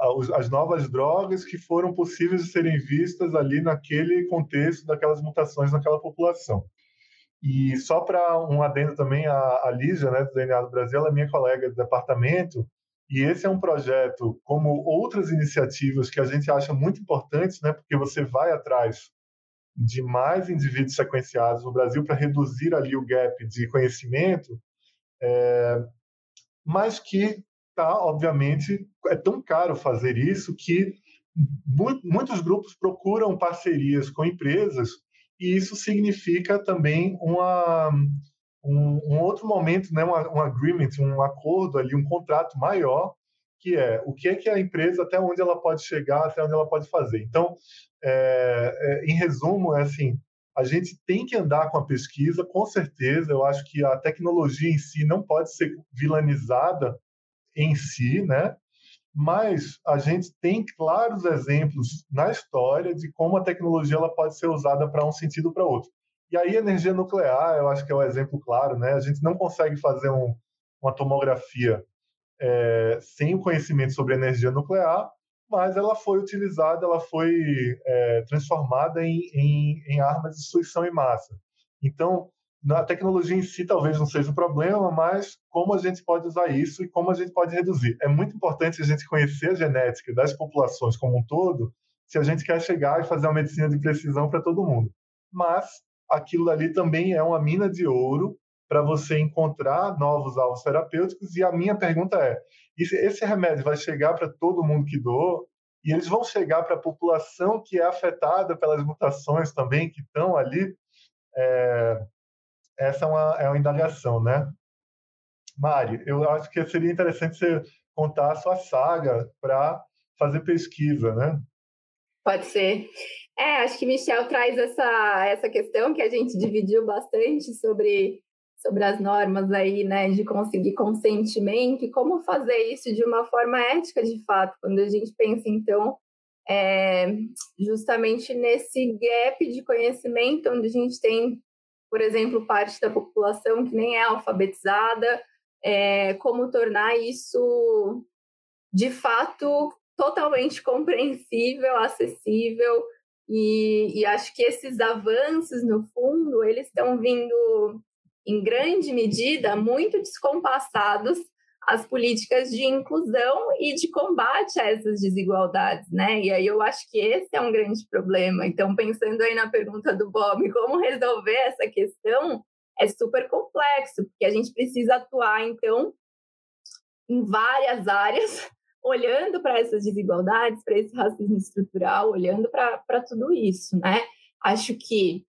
a, as novas drogas que foram possíveis de serem vistas ali naquele contexto daquelas mutações naquela população. E só para um adendo também, a, a Lígia, né, do DNA do Brasil, ela é minha colega de departamento, e esse é um projeto, como outras iniciativas que a gente acha muito importantes, né, porque você vai atrás de mais indivíduos sequenciados no Brasil para reduzir ali o gap de conhecimento, é, mas que tá, obviamente, é tão caro fazer isso que muitos grupos procuram parcerias com empresas e isso significa também uma, um, um outro momento, né, um, um agreement, um acordo ali, um contrato maior, que é o que é que a empresa, até onde ela pode chegar, até onde ela pode fazer. Então, é, é, em resumo, é assim, a gente tem que andar com a pesquisa, com certeza. Eu acho que a tecnologia em si não pode ser vilanizada em si, né? Mas a gente tem claros exemplos na história de como a tecnologia ela pode ser usada para um sentido para outro. E aí, energia nuclear, eu acho que é o um exemplo claro, né? A gente não consegue fazer um, uma tomografia é, sem o conhecimento sobre energia nuclear, mas ela foi utilizada, ela foi é, transformada em, em, em arma de destruição em massa. Então, a tecnologia em si talvez não seja um problema, mas como a gente pode usar isso e como a gente pode reduzir. É muito importante a gente conhecer a genética das populações como um todo, se a gente quer chegar e fazer uma medicina de precisão para todo mundo. Mas aquilo ali também é uma mina de ouro para você encontrar novos alvos terapêuticos. E a minha pergunta é: esse remédio vai chegar para todo mundo que doou? E eles vão chegar para a população que é afetada pelas mutações também que estão ali? É, essa é uma, é uma indagação, né? Mari, eu acho que seria interessante você contar a sua saga para fazer pesquisa, né? Pode ser. É, acho que Michel traz essa, essa questão que a gente dividiu bastante sobre, sobre as normas aí, né, de conseguir consentimento e como fazer isso de uma forma ética, de fato, quando a gente pensa, então, é, justamente nesse gap de conhecimento, onde a gente tem, por exemplo, parte da população que nem é alfabetizada, é, como tornar isso, de fato, totalmente compreensível, acessível, e, e, acho que esses avanços, no fundo, eles estão vindo, em grande medida, muito descompassados às políticas de inclusão e de combate a essas desigualdades, né? E aí eu acho que esse é um grande problema. Então, pensando aí na pergunta do Bob, como resolver essa questão, é super complexo, porque a gente precisa atuar, então, em várias áreas olhando para essas desigualdades, para esse racismo estrutural, olhando para tudo isso, né? Acho que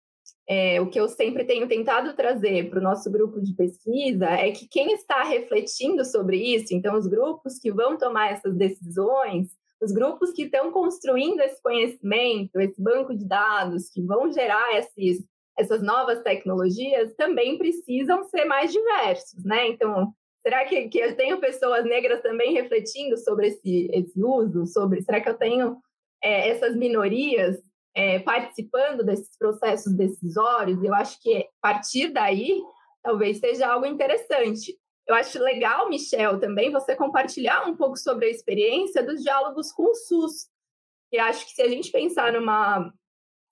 é, o que eu sempre tenho tentado trazer para o nosso grupo de pesquisa é que quem está refletindo sobre isso, então os grupos que vão tomar essas decisões, os grupos que estão construindo esse conhecimento, esse banco de dados, que vão gerar esses, essas novas tecnologias, também precisam ser mais diversos, né? Então, Será que, que eu tenho pessoas negras também refletindo sobre esse, esse uso? Sobre, será que eu tenho é, essas minorias é, participando desses processos decisórios? Eu acho que partir daí talvez seja algo interessante. Eu acho legal, Michel, também você compartilhar um pouco sobre a experiência dos diálogos com o SUS. E acho que se a gente pensar numa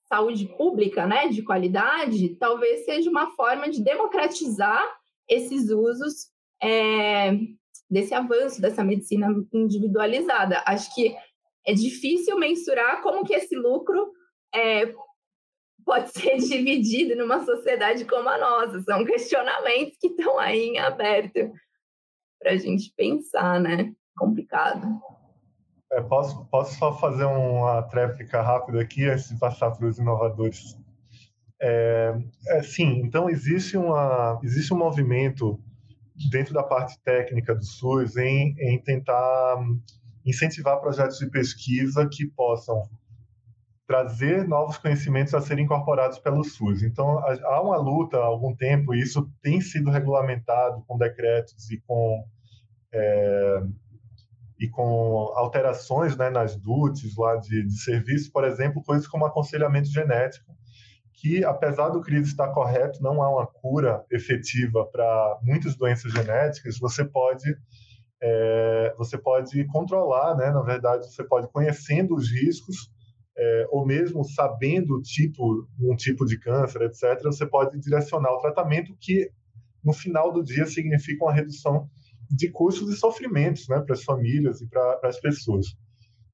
saúde pública, né, de qualidade, talvez seja uma forma de democratizar esses usos é, desse avanço dessa medicina individualizada. Acho que é difícil mensurar como que esse lucro é, pode ser dividido numa sociedade como a nossa. São questionamentos que estão aí em aberto para a gente pensar, né? Complicado. É, posso, posso só fazer uma tréplica rápida aqui antes de passar para os inovadores? É, é, sim, então existe, uma, existe um movimento dentro da parte técnica do SUS, em, em tentar incentivar projetos de pesquisa que possam trazer novos conhecimentos a serem incorporados pelo SUS. Então, há uma luta há algum tempo, e isso tem sido regulamentado com decretos e com, é, e com alterações né, nas DUTs lá de, de serviço, por exemplo, coisas como aconselhamento genético, que, apesar do CRIS estar correto, não há uma cura efetiva para muitas doenças genéticas, você pode é, você pode controlar, né? Na verdade, você pode conhecendo os riscos, é, ou mesmo sabendo tipo, um tipo de câncer, etc., você pode direcionar o tratamento que, no final do dia, significa uma redução de custos e sofrimentos né, para as famílias e para as pessoas.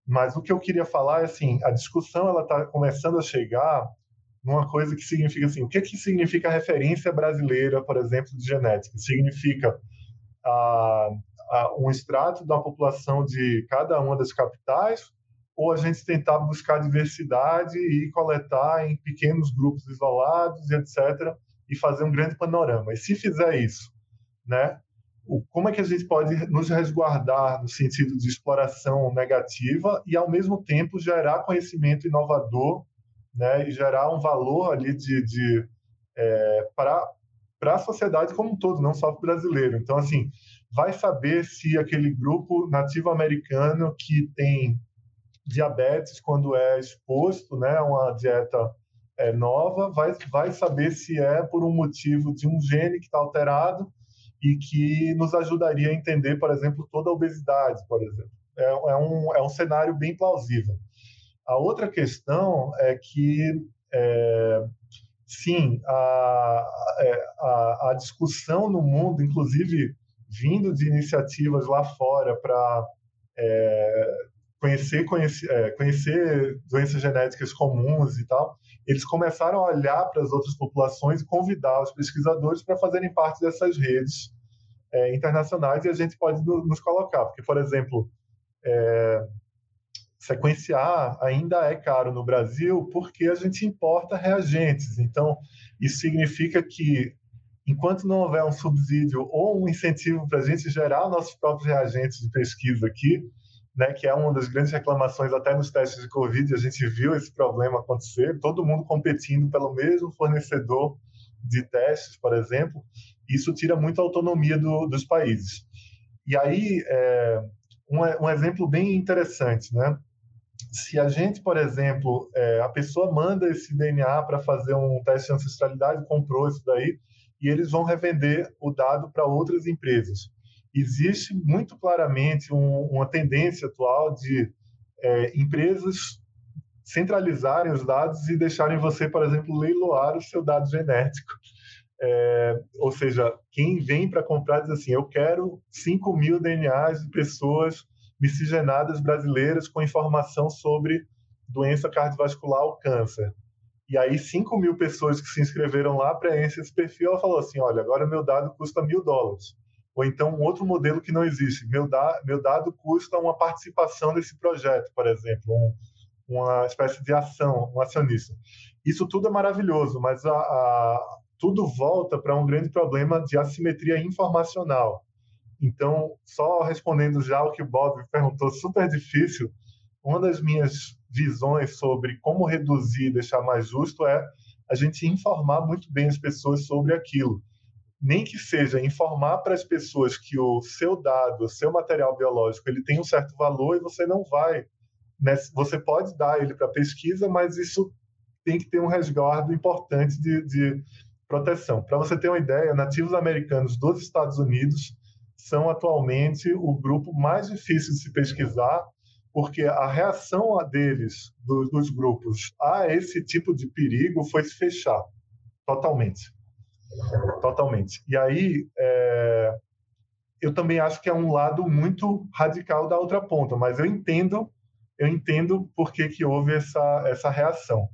Mas o que eu queria falar é assim, a discussão ela está começando a chegar numa coisa que significa assim, o que que significa referência brasileira, por exemplo, de genética? Significa ah, ah, um extrato da população de cada uma das capitais ou a gente tentar buscar diversidade e coletar em pequenos grupos isolados etc e fazer um grande panorama. E se fizer isso, né, como é que a gente pode nos resguardar no sentido de exploração negativa e ao mesmo tempo gerar conhecimento inovador, né, e gerar um valor ali de, de é, para para a sociedade como um todo, não só para o brasileiro. Então, assim, vai saber se aquele grupo nativo americano que tem diabetes quando é exposto, né, a uma dieta é, nova, vai, vai saber se é por um motivo de um gene que está alterado e que nos ajudaria a entender, por exemplo, toda a obesidade, por exemplo. É, é, um, é um cenário bem plausível. A outra questão é que, é, sim, a, é, a, a, discussão no mundo, inclusive vindo de iniciativas lá fora para é, conhecer, conhecer, é, conhecer doenças genéticas comuns e tal, eles começaram a olhar para as outras populações e convidar os pesquisadores para fazerem parte dessas redes é, internacionais e a gente pode nos colocar, porque, por exemplo, é, sequenciar ainda é caro no Brasil porque a gente importa reagentes. Então, isso significa que, enquanto não houver um subsídio ou um incentivo para a gente gerar nossos próprios reagentes de pesquisa aqui, né, que é uma das grandes reclamações até nos testes de Covid, a gente viu esse problema acontecer, todo mundo competindo pelo mesmo fornecedor de testes, por exemplo, isso tira muito autonomia do, dos países. E aí, é, um, um, exemplo bem interessante, né? Se a gente, por exemplo, é, a pessoa manda esse DNA para fazer um teste de ancestralidade, comprou isso daí, e eles vão revender o dado para outras empresas. Existe muito claramente um, uma tendência atual de é, empresas centralizarem os dados e deixarem você, por exemplo, leiloar o seu dado genético. É, ou seja, quem vem para comprar diz assim: eu quero 5 mil DNAs de pessoas miscigenadas brasileiras com informação sobre doença cardiovascular ou câncer. E aí, 5 mil pessoas que se inscreveram lá preenchem esse perfil. Ela falou assim: olha, agora meu dado custa mil dólares. Ou então, um outro modelo que não existe: meu, da, meu dado custa uma participação nesse projeto, por exemplo, um, uma espécie de ação, um acionista. Isso tudo é maravilhoso, mas a, a tudo volta para um grande problema de assimetria informacional. Então, só respondendo já o que o Bob perguntou, super difícil, uma das minhas visões sobre como reduzir e deixar mais justo é a gente informar muito bem as pessoas sobre aquilo. Nem que seja informar para as pessoas que o seu dado, o seu material biológico, ele tem um certo valor e você não vai. Né? Você pode dar ele para pesquisa, mas isso tem que ter um resguardo importante de, de proteção. Para você ter uma ideia, nativos americanos dos Estados Unidos são atualmente o grupo mais difícil de se pesquisar, porque a reação deles, dos, dos grupos, a esse tipo de perigo foi se fechar totalmente. Totalmente. E aí, é, eu também acho que é um lado muito radical da outra ponta, mas eu entendo, eu entendo por que, que houve essa, essa reação.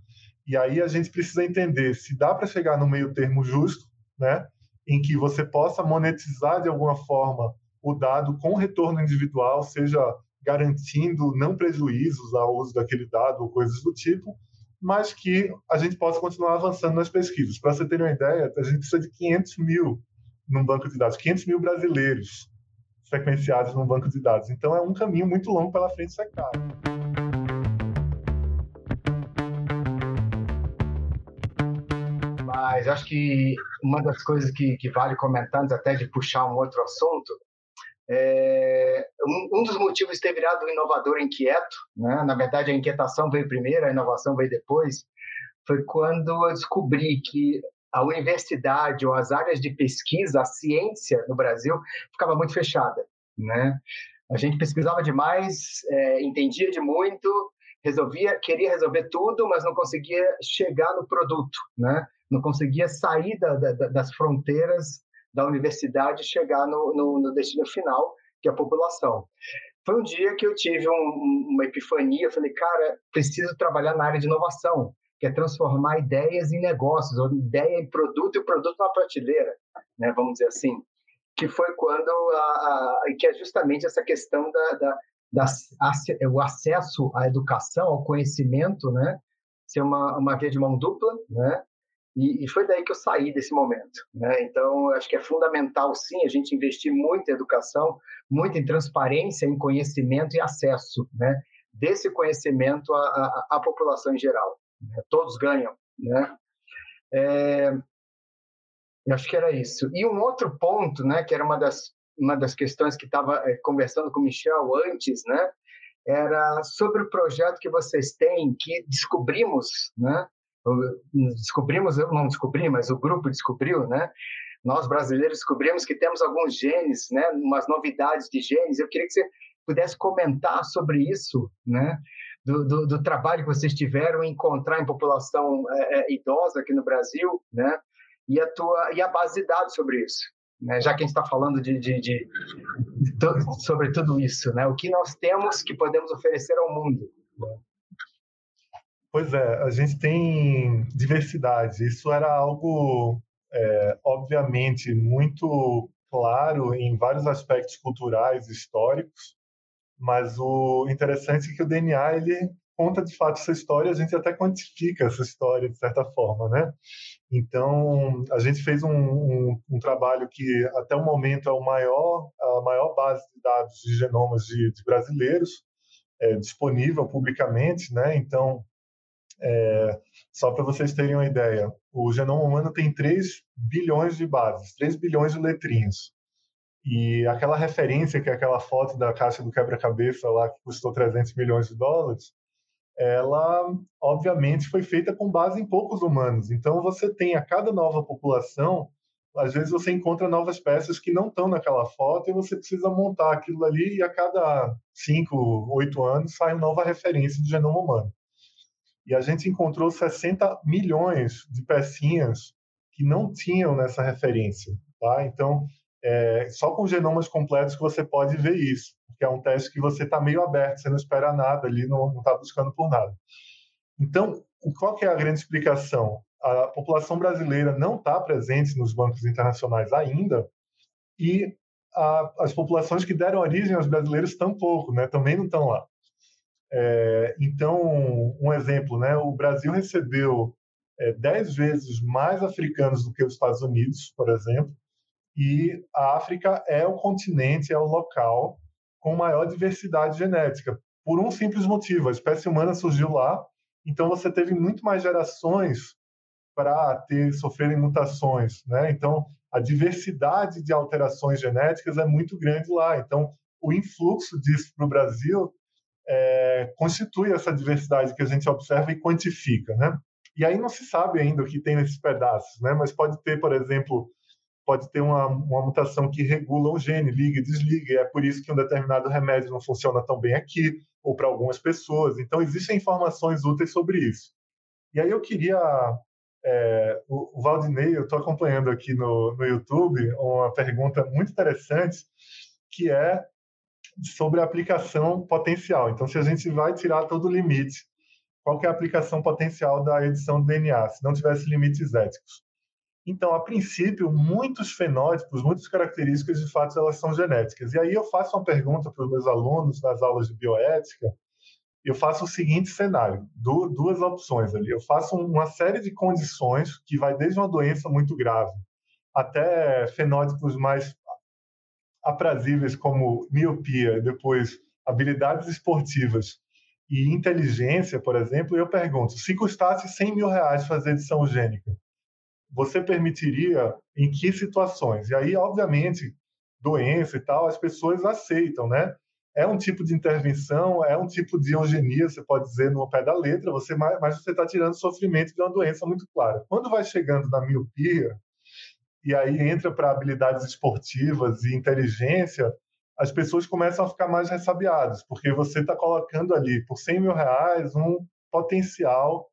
E aí a gente precisa entender se dá para chegar no meio termo justo, né, em que você possa monetizar de alguma forma o dado com retorno individual, seja garantindo não prejuízos ao uso daquele dado ou coisas do tipo, mas que a gente possa continuar avançando nas pesquisas. Para você ter uma ideia, a gente precisa de 500 mil num banco de dados, 500 mil brasileiros sequenciados num banco de dados. Então é um caminho muito longo pela frente, isso é mas acho que uma das coisas que, que vale comentar, até de puxar um outro assunto, é, um, dos motivos de ter virado um inovador inquieto, né? na verdade a inquietação veio primeiro, a inovação veio depois, foi quando eu descobri que a universidade ou as áreas de pesquisa, a ciência no Brasil, ficava muito fechada. Né? A gente pesquisava demais, é, entendia de muito, resolvia, queria resolver tudo, mas não conseguia chegar no produto, né? Não conseguia sair da, da, das fronteiras da universidade chegar no, no, no, destino final, que é a população. Foi um dia que eu tive um, uma epifania, falei, cara, preciso trabalhar na área de inovação, que é transformar ideias em negócios, ou ideia em produto e o produto na prateleira, né? Vamos dizer assim que foi quando a, a, que é justamente essa questão da, da, da, o acesso à educação, ao conhecimento, né, ser uma, uma via de mão dupla, né, e, e, foi daí que eu saí desse momento, né? Então, acho que é fundamental, sim, a gente investir muito em educação, muito em transparência, em conhecimento e acesso, né? Desse conhecimento à, à, à população em geral. Né? Todos ganham, né? É, acho que era isso. E um outro ponto, né, que era uma das, uma das questões que estava é, conversando com o Michel antes, né, era sobre o projeto que vocês têm, que descobrimos, né, descobrimos, eu não descobri, mas o grupo descobriu, né, nós brasileiros descobrimos que temos alguns genes, né, umas novidades de genes. Eu queria que você pudesse comentar sobre isso, né, do, do, do trabalho que vocês tiveram em encontrar em população é, é, idosa aqui no Brasil, né, e a tua e a base de dados sobre isso. Né? Já que a gente está falando de, de, de, de, sobre tudo isso, né? O que nós temos que podemos oferecer ao mundo. Pois é, a gente tem diversidade. Isso era algo, é, obviamente, muito claro em vários aspectos culturais, históricos, mas o interessante é que o DNA ele conta de fato essa história, a gente até quantifica essa história de certa forma, né? Então, a gente fez um, um, um, trabalho que, até o momento, é o maior, a maior base de dados de genomas de, de brasileiros é, disponível publicamente. Né? Então, é, só para vocês terem uma ideia, o genoma humano tem 3 bilhões de bases, 3 bilhões de letrinhas. E aquela referência, que é aquela foto da caixa do quebra-cabeça lá, que custou 300 milhões de dólares, ela obviamente foi feita com base em poucos humanos. Então você tem a cada nova população, às vezes você encontra novas peças que não estão naquela foto e você precisa montar aquilo ali e a cada cinco, oito anos sai uma nova referência do genoma humano. E a gente encontrou 60 milhões de pecinhas que não tinham nessa referência, tá? Então é só com genomas completos que você pode ver isso que é um teste que você está meio aberto, você não espera nada ali, não está buscando por nada. Então, qual que é a grande explicação? A população brasileira não está presente nos bancos internacionais ainda e a, as populações que deram origem aos brasileiros tampouco, né? Também não estão lá. É, então, um exemplo, né? O Brasil recebeu é, dez vezes mais africanos do que os Estados Unidos, por exemplo, e a África é o continente, é o local com maior diversidade genética, por um simples motivo: a espécie humana surgiu lá, então você teve muito mais gerações para ter sofrerem mutações, né? Então a diversidade de alterações genéticas é muito grande lá. Então o influxo disso para o Brasil é, constitui essa diversidade que a gente observa e quantifica, né? E aí não se sabe ainda o que tem nesses pedaços, né? Mas pode ter, por exemplo, pode ter uma, uma mutação que regula um gene, liga e desliga, e é por isso que um determinado remédio não funciona tão bem aqui, ou para algumas pessoas. Então, existem informações úteis sobre isso. E aí eu queria. É, o, Valdinei, eu estou acompanhando aqui no, no YouTube uma pergunta muito interessante, que é sobre a aplicação potencial. Então, se a gente vai tirar todo o limite, qual é a aplicação potencial da edição do DNA, se não tivesse limites éticos? Então, a princípio, muitos fenótipos, muitas características, de fato, elas são genéticas. E aí eu faço uma pergunta para os meus alunos nas aulas de bioética, eu faço o seguinte cenário, duas opções ali. Eu faço uma série de condições que vai desde uma doença muito grave até fenótipos mais aprazíveis como miopia, depois habilidades esportivas e inteligência, por exemplo, eu pergunto, se custasse 100 mil reais fazer edição gênica, você permitiria em que situações? E aí, obviamente, doença e tal, as pessoas aceitam, né? É um tipo de intervenção, é um tipo de eugenia, você pode dizer no pé da letra, você mas você está tirando sofrimento de uma doença muito clara. Quando vai chegando na miopia, e aí entra para habilidades esportivas e inteligência, as pessoas começam a ficar mais ressabiadas, porque você está colocando ali, por 100 mil reais, um potencial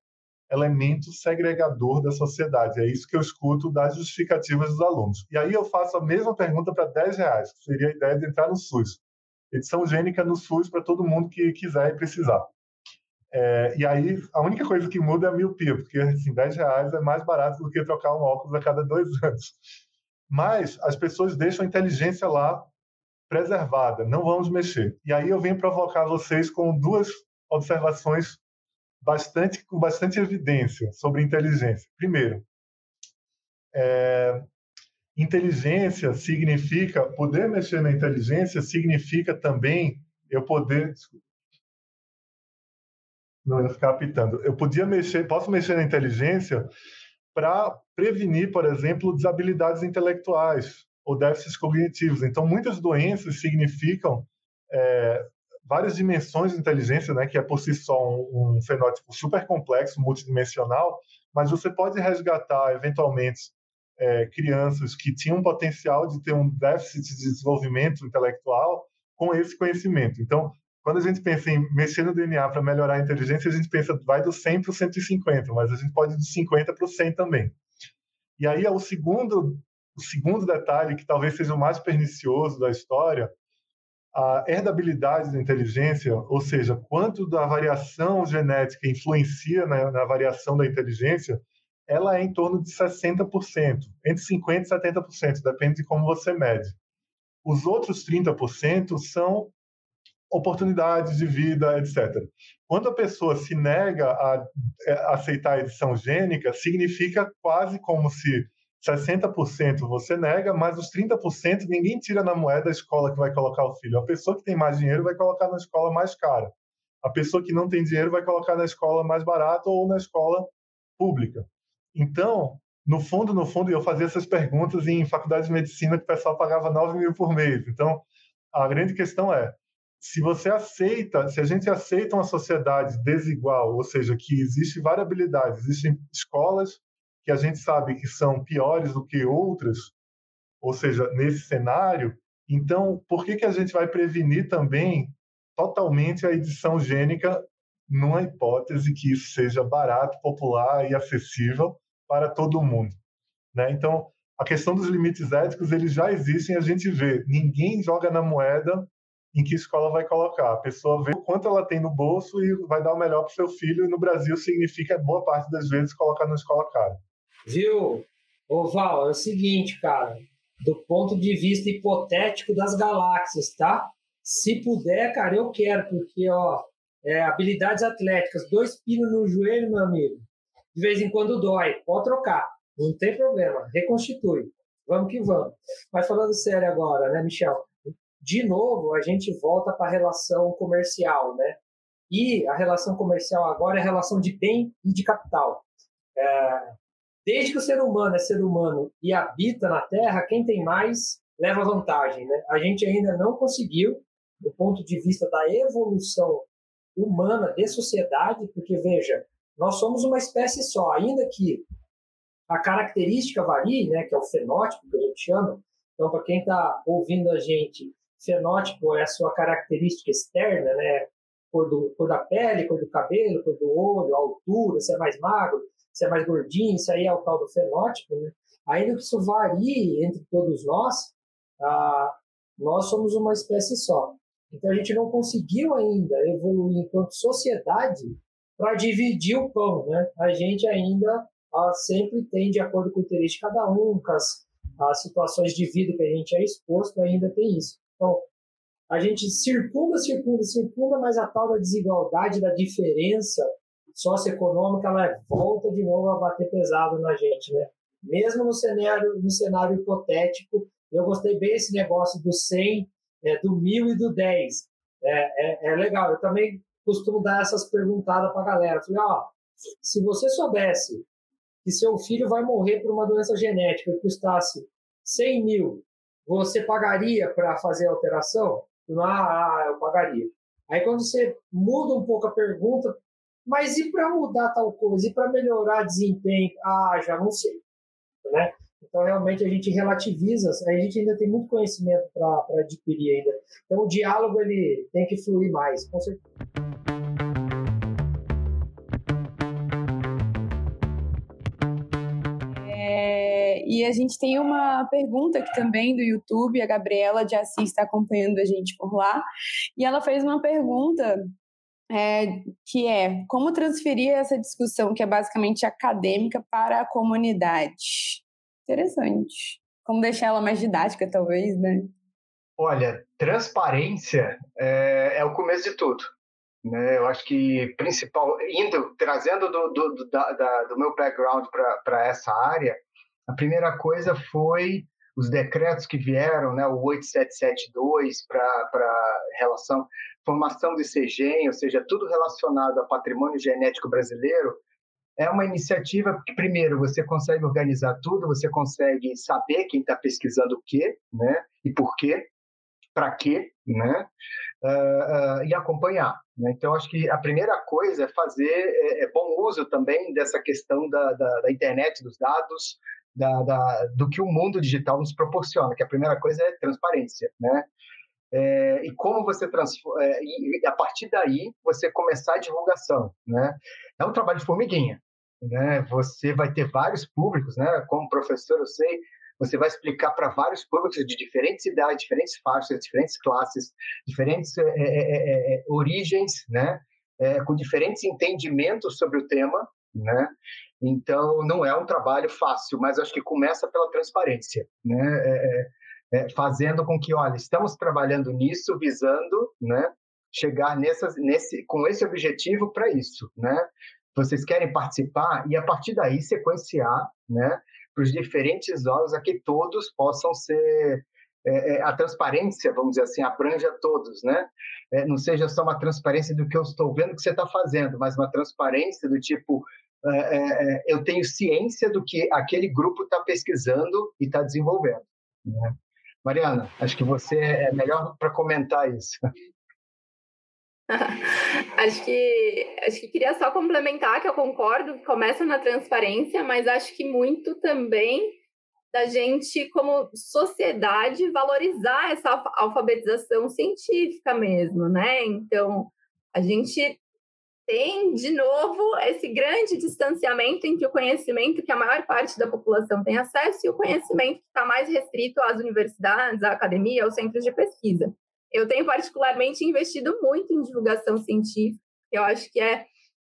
elemento segregador da sociedade. É isso que eu escuto das justificativas dos alunos. E aí eu faço a mesma pergunta para 10 reais, que seria a ideia de entrar no SUS. Edição gênica no SUS para todo mundo que quiser e precisar. É, e aí a única coisa que muda é a miopia, porque assim, 10 reais é mais barato do que trocar um óculos a cada dois anos. Mas as pessoas deixam a inteligência lá preservada, não vamos mexer. E aí eu venho provocar vocês com duas observações bastante com bastante evidência sobre inteligência. Primeiro, é, inteligência significa poder mexer na inteligência significa também eu poder não ia ficar apitando. Eu podia mexer, posso mexer na inteligência para prevenir, por exemplo, desabilidades intelectuais ou déficits cognitivos. Então, muitas doenças significam é, várias dimensões de inteligência, né, que é por si só um, um fenótipo super complexo, multidimensional, mas você pode resgatar, eventualmente, é, crianças que tinham potencial de ter um déficit de desenvolvimento intelectual com esse conhecimento. Então, quando a gente pensa em mexer no DNA para melhorar a inteligência, a gente pensa vai do 100 para o 150, mas a gente pode ir do 50 para o 100 também. E aí é o segundo, o segundo detalhe que talvez seja o mais pernicioso da história, a herdabilidade da inteligência, ou seja, quanto da variação genética influencia na, na variação da inteligência, ela é em torno de 60%, entre 50% e 70%, depende de como você mede. Os outros 30% são oportunidades de vida, etc. Quando a pessoa se nega a é, aceitar a edição gênica, significa quase como se 60% você nega, mas os 30% ninguém tira na moeda a escola que vai colocar o filho. A pessoa que tem mais dinheiro vai colocar na escola mais cara. A pessoa que não tem dinheiro vai colocar na escola mais barata ou na escola pública. Então, no fundo, no fundo, eu fazia essas perguntas em faculdade de medicina que o pessoal pagava 9 mil por mês. Então, a grande questão é, se você aceita, se a gente aceita uma sociedade desigual, ou seja, que existe variabilidade, existem escolas que a gente sabe que são piores do que outras, ou seja, nesse cenário, então por que, que a gente vai prevenir também totalmente a edição gênica numa hipótese que isso seja barato, popular e acessível para todo mundo? Né? Então, a questão dos limites éticos, eles já existem, a gente vê. Ninguém joga na moeda em que escola vai colocar. A pessoa vê o quanto ela tem no bolso e vai dar o melhor para o seu filho, e no Brasil significa, boa parte das vezes, colocar na escola cara. Viu? Ô Val, é o seguinte, cara, do ponto de vista hipotético das galáxias, tá? Se puder, cara, eu quero, porque, ó, é, habilidades atléticas, dois pinos no joelho, meu amigo, de vez em quando dói, pode trocar, não tem problema, reconstitui, vamos que vamos. Mas falando sério agora, né, Michel? De novo, a gente volta para a relação comercial, né? E a relação comercial agora é a relação de bem e de capital. É, Desde que o ser humano é ser humano e habita na Terra, quem tem mais leva vantagem. Né? A gente ainda não conseguiu, do ponto de vista da evolução humana de sociedade, porque, veja, nós somos uma espécie só, ainda que a característica varie, né, que é o fenótipo que a gente chama. Então, para quem está ouvindo a gente, fenótipo é a sua característica externa, né, cor, do, cor da pele, cor do cabelo, cor do olho, altura, se é mais magro, se é mais gordinho, isso aí é o tal do fenótipo, né? Ainda que isso varie entre todos nós, ah, nós somos uma espécie só. Então a gente não conseguiu ainda evoluir enquanto sociedade para dividir o pão, né? A gente ainda ah, sempre tem, de acordo com o interesse de cada um, com as, as situações de vida que a gente é exposto, ainda tem isso. Então, a gente circunda, circunda, circunda, mas a tal da desigualdade, da diferença socioeconômica, ela volta de novo a bater pesado na gente, né? Mesmo no cenário, no cenário hipotético, eu gostei bem esse negócio do 100, é, do 1000 e do 10. É, é, é legal. Eu também costumo dar essas perguntadas para a galera. Falei, ó, se você soubesse que seu filho vai morrer por uma doença genética que custasse 100 mil, você pagaria para fazer a alteração? Ah, eu pagaria. Aí quando você muda um pouco a pergunta, mas e para mudar tal coisa? E para melhorar desempenho? Ah, já não sei. Né? Então, realmente, a gente relativiza, a gente ainda tem muito conhecimento para adquirir ainda. Então, o diálogo ele tem que fluir mais, com certeza. E a gente tem uma pergunta aqui também do YouTube, a Gabriela de Assis está acompanhando a gente por lá, e ela fez uma pergunta é, que é como transferir essa discussão, que é basicamente acadêmica, para a comunidade. Interessante. Como deixar ela mais didática, talvez, né? Olha, transparência é, é o começo de tudo. Né? Eu acho que principal, indo, trazendo do, do, do, da, do meu background para essa área, a primeira coisa foi os decretos que vieram, né, o 8772 para relação formação de CEGEM, ou seja, tudo relacionado ao patrimônio genético brasileiro, é uma iniciativa que, primeiro, você consegue organizar tudo, você consegue saber quem está pesquisando o quê, né, e por quê, para quê, né, uh, uh, e acompanhar. Né? Então, acho que a primeira coisa é fazer é, é bom uso também dessa questão da, da, da internet, dos dados, da, da, do que o mundo digital nos proporciona, que a primeira coisa é transparência, né? É, e como você transforma, é, e a partir daí você começar a divulgação, né? É um trabalho de formiguinha, né? Você vai ter vários públicos, né? Como professor eu sei, você vai explicar para vários públicos de diferentes idades, diferentes faixas, diferentes classes, diferentes é, é, é, é origens, né? com diferentes entendimentos sobre o tema, né? Então não é um trabalho fácil, mas acho que começa pela transparência, né? é, fazendo com que, olha, estamos trabalhando nisso, visando, né, chegar nessas, nesse, com esse objetivo para isso, né? Vocês querem participar e a partir daí sequenciar, né, para os diferentes órgãos a que todos possam ser é, é, a transparência, vamos dizer assim, abranja todos, né? É, não seja só uma transparência do que eu estou vendo que você está fazendo, mas uma transparência do tipo é, é, é, eu tenho ciência do que aquele grupo está pesquisando e está desenvolvendo. Né? Mariana, acho que você é melhor para comentar isso. acho que acho que queria só complementar que eu concordo que começa na transparência, mas acho que muito também da gente como sociedade valorizar essa alfabetização científica mesmo, né? Então, a gente tem, de novo, esse grande distanciamento entre o conhecimento que a maior parte da população tem acesso e o conhecimento que está mais restrito às universidades, à academia, aos centros de pesquisa. Eu tenho particularmente investido muito em divulgação científica, eu acho que é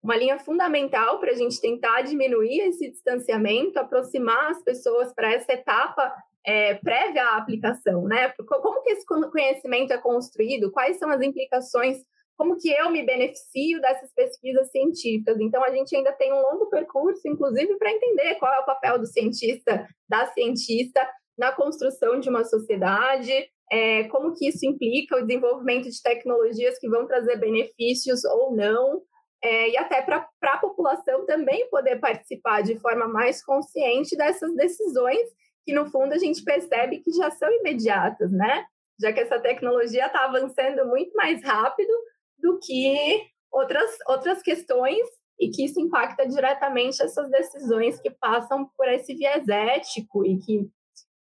uma linha fundamental para a gente tentar diminuir esse distanciamento, aproximar as pessoas para essa etapa é, prévia à aplicação, né? Como que esse conhecimento é construído? Quais são as implicações como que eu me beneficio dessas pesquisas científicas. Então, a gente ainda tem um longo percurso, inclusive, para entender qual é o papel do cientista, da cientista, na construção de uma sociedade, é, como que isso implica o desenvolvimento de tecnologias que vão trazer benefícios ou não, é, e até para a população também poder participar de forma mais consciente dessas decisões que, no fundo, a gente percebe que já são imediatas, né? Já que essa tecnologia está avançando muito mais rápido, do que outras, outras questões e que isso impacta diretamente essas decisões que passam por esse viés ético e que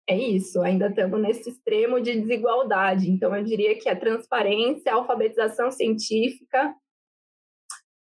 é isso, ainda estamos nesse extremo de desigualdade. Então, eu diria que a transparência, a alfabetização científica,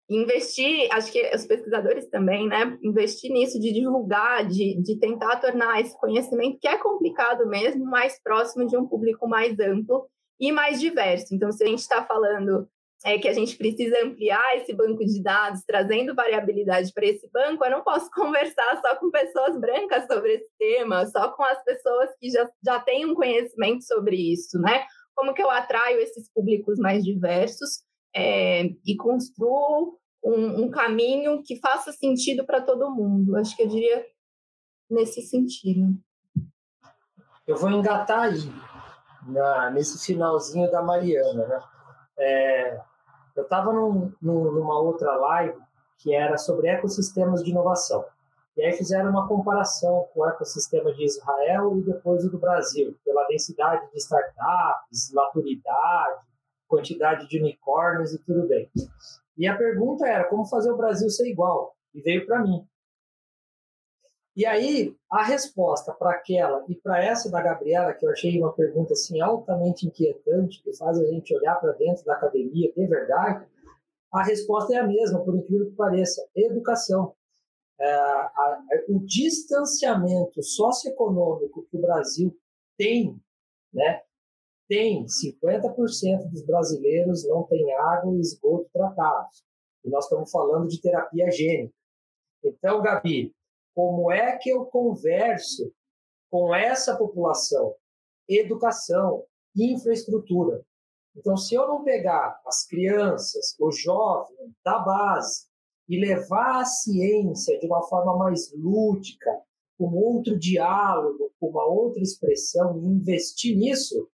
investir, acho que os pesquisadores também, né, investir nisso de divulgar, de, de tentar tornar esse conhecimento, que é complicado mesmo, mais próximo de um público mais amplo e mais diverso. Então, se a gente está falando é que a gente precisa ampliar esse banco de dados, trazendo variabilidade para esse banco, eu não posso conversar só com pessoas brancas sobre esse tema, só com as pessoas que já, já têm um conhecimento sobre isso, né? Como que eu atraio esses públicos mais diversos é, e construo um, um, caminho que faça sentido para todo mundo? Acho que eu diria nesse sentido. Eu vou engatar aí, na, nesse finalzinho da Mariana, né? É, eu estava num, numa outra live que era sobre ecossistemas de inovação. E aí fizeram uma comparação com o ecossistema de Israel e depois o do Brasil, pela densidade de startups, maturidade, quantidade de unicórnios e tudo bem. E a pergunta era como fazer o Brasil ser igual? E veio para mim. E aí, a resposta para aquela e para essa da Gabriela, que eu achei uma pergunta assim altamente inquietante, que faz a gente olhar para dentro da academia de verdade, a resposta é a mesma, por incrível que pareça: educação. É, a, o distanciamento socioeconômico que o Brasil tem, né, tem 50% dos brasileiros não tem água e esgoto tratados. E nós estamos falando de terapia gênica. Então, Gabi, como é que eu converso com essa população? Educação, infraestrutura. Então, se eu não pegar as crianças, os jovens da base e levar a ciência de uma forma mais lúdica, com outro diálogo, com uma outra expressão e investir nisso,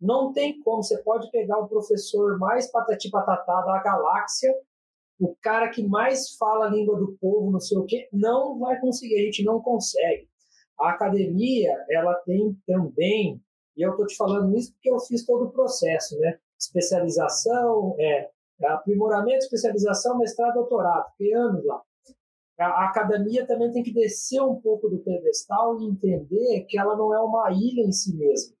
não tem como. Você pode pegar o professor mais patati patatá da galáxia, o cara que mais fala a língua do povo, não sei o quê, não vai conseguir, a gente não consegue. A academia, ela tem também, e eu estou te falando isso porque eu fiz todo o processo, né? Especialização, é, aprimoramento, especialização, mestrado, doutorado, fiquei anos lá. A academia também tem que descer um pouco do pedestal e entender que ela não é uma ilha em si mesma,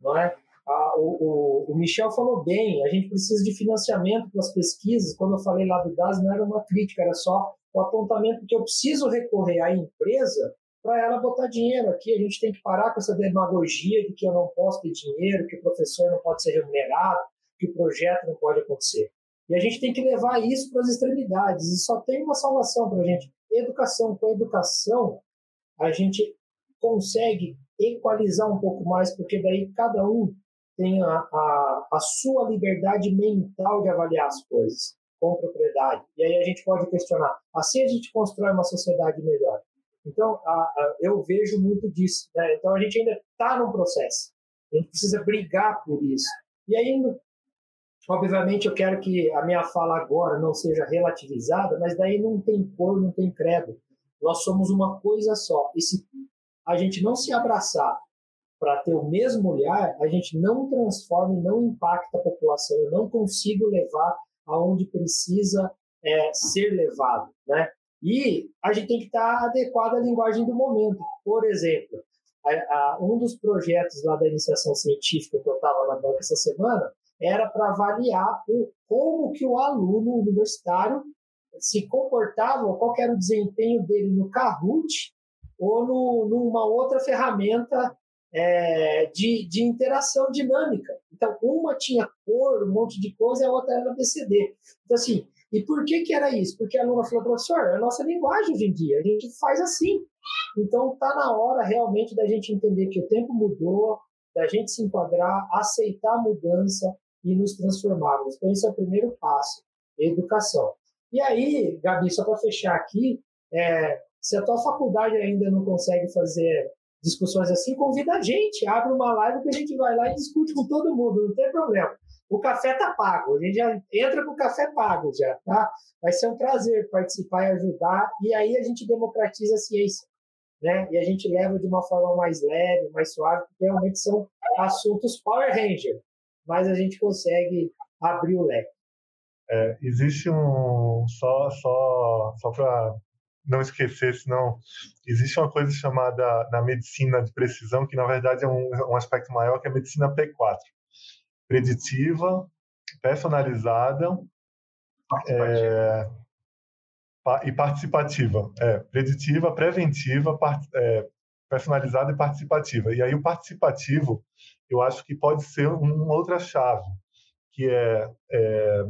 não é? O, o, o, Michel falou bem, a gente precisa de financiamento para as pesquisas. Quando eu falei lá do DAS, não era uma crítica, era só o apontamento que eu preciso recorrer à empresa para ela botar dinheiro aqui. A gente tem que parar com essa demagogia de que eu não posso ter dinheiro, que o professor não pode ser remunerado, que o projeto não pode acontecer. E a gente tem que levar isso para as extremidades. E só tem uma salvação para a gente: educação. Com a educação, a gente consegue equalizar um pouco mais, porque daí cada um tem a, a, a sua liberdade mental de avaliar as coisas com propriedade. E aí a gente pode questionar, assim a gente constrói uma sociedade melhor. Então, a, a, eu vejo muito disso. Né? Então, a gente ainda está num processo. A gente precisa brigar por isso. E aí, obviamente, eu quero que a minha fala agora não seja relativizada, mas daí não tem cor, não tem credo. Nós somos uma coisa só. E se a gente não se abraçar para ter o mesmo olhar, a gente não transforma e não impacta a população. Eu não consigo levar aonde precisa é, ser levado, né? E a gente tem que estar tá adequado à linguagem do momento. Por exemplo, a, a, um dos projetos lá da iniciação científica que eu estava na banca essa semana era para avaliar o, como que o aluno universitário se comportava, qual era o desempenho dele no Kahoot ou no, numa outra ferramenta é, de, de interação dinâmica. Então, uma tinha cor, um monte de coisa, e a outra era BCD. Então, assim, e por que que era isso? Porque a aluna falou, professor, é a nossa linguagem hoje em dia, a gente faz assim. Então, está na hora realmente da gente entender que o tempo mudou, da gente se enquadrar, aceitar a mudança e nos transformarmos. Então, esse é o primeiro passo, educação. E aí, Gabi, só para fechar aqui, é, se a tua faculdade ainda não consegue fazer discussões assim, convida a gente, abre uma live que a gente vai lá e discute com todo mundo, não tem problema. O café tá pago, a gente já entra com o café pago já, tá? Vai ser um prazer participar e ajudar, e aí a gente democratiza a ciência, né? E a gente leva de uma forma mais leve, mais suave, porque realmente são assuntos Power Ranger, mas a gente consegue abrir o leque. É, existe um só só só para não esquecer, senão existe uma coisa chamada na medicina de precisão, que na verdade é um, um aspecto maior, que é a medicina P4. Preditiva, personalizada é, e participativa. É, preditiva, preventiva, part, é, personalizada e participativa. E aí o participativo, eu acho que pode ser uma outra chave, que é, é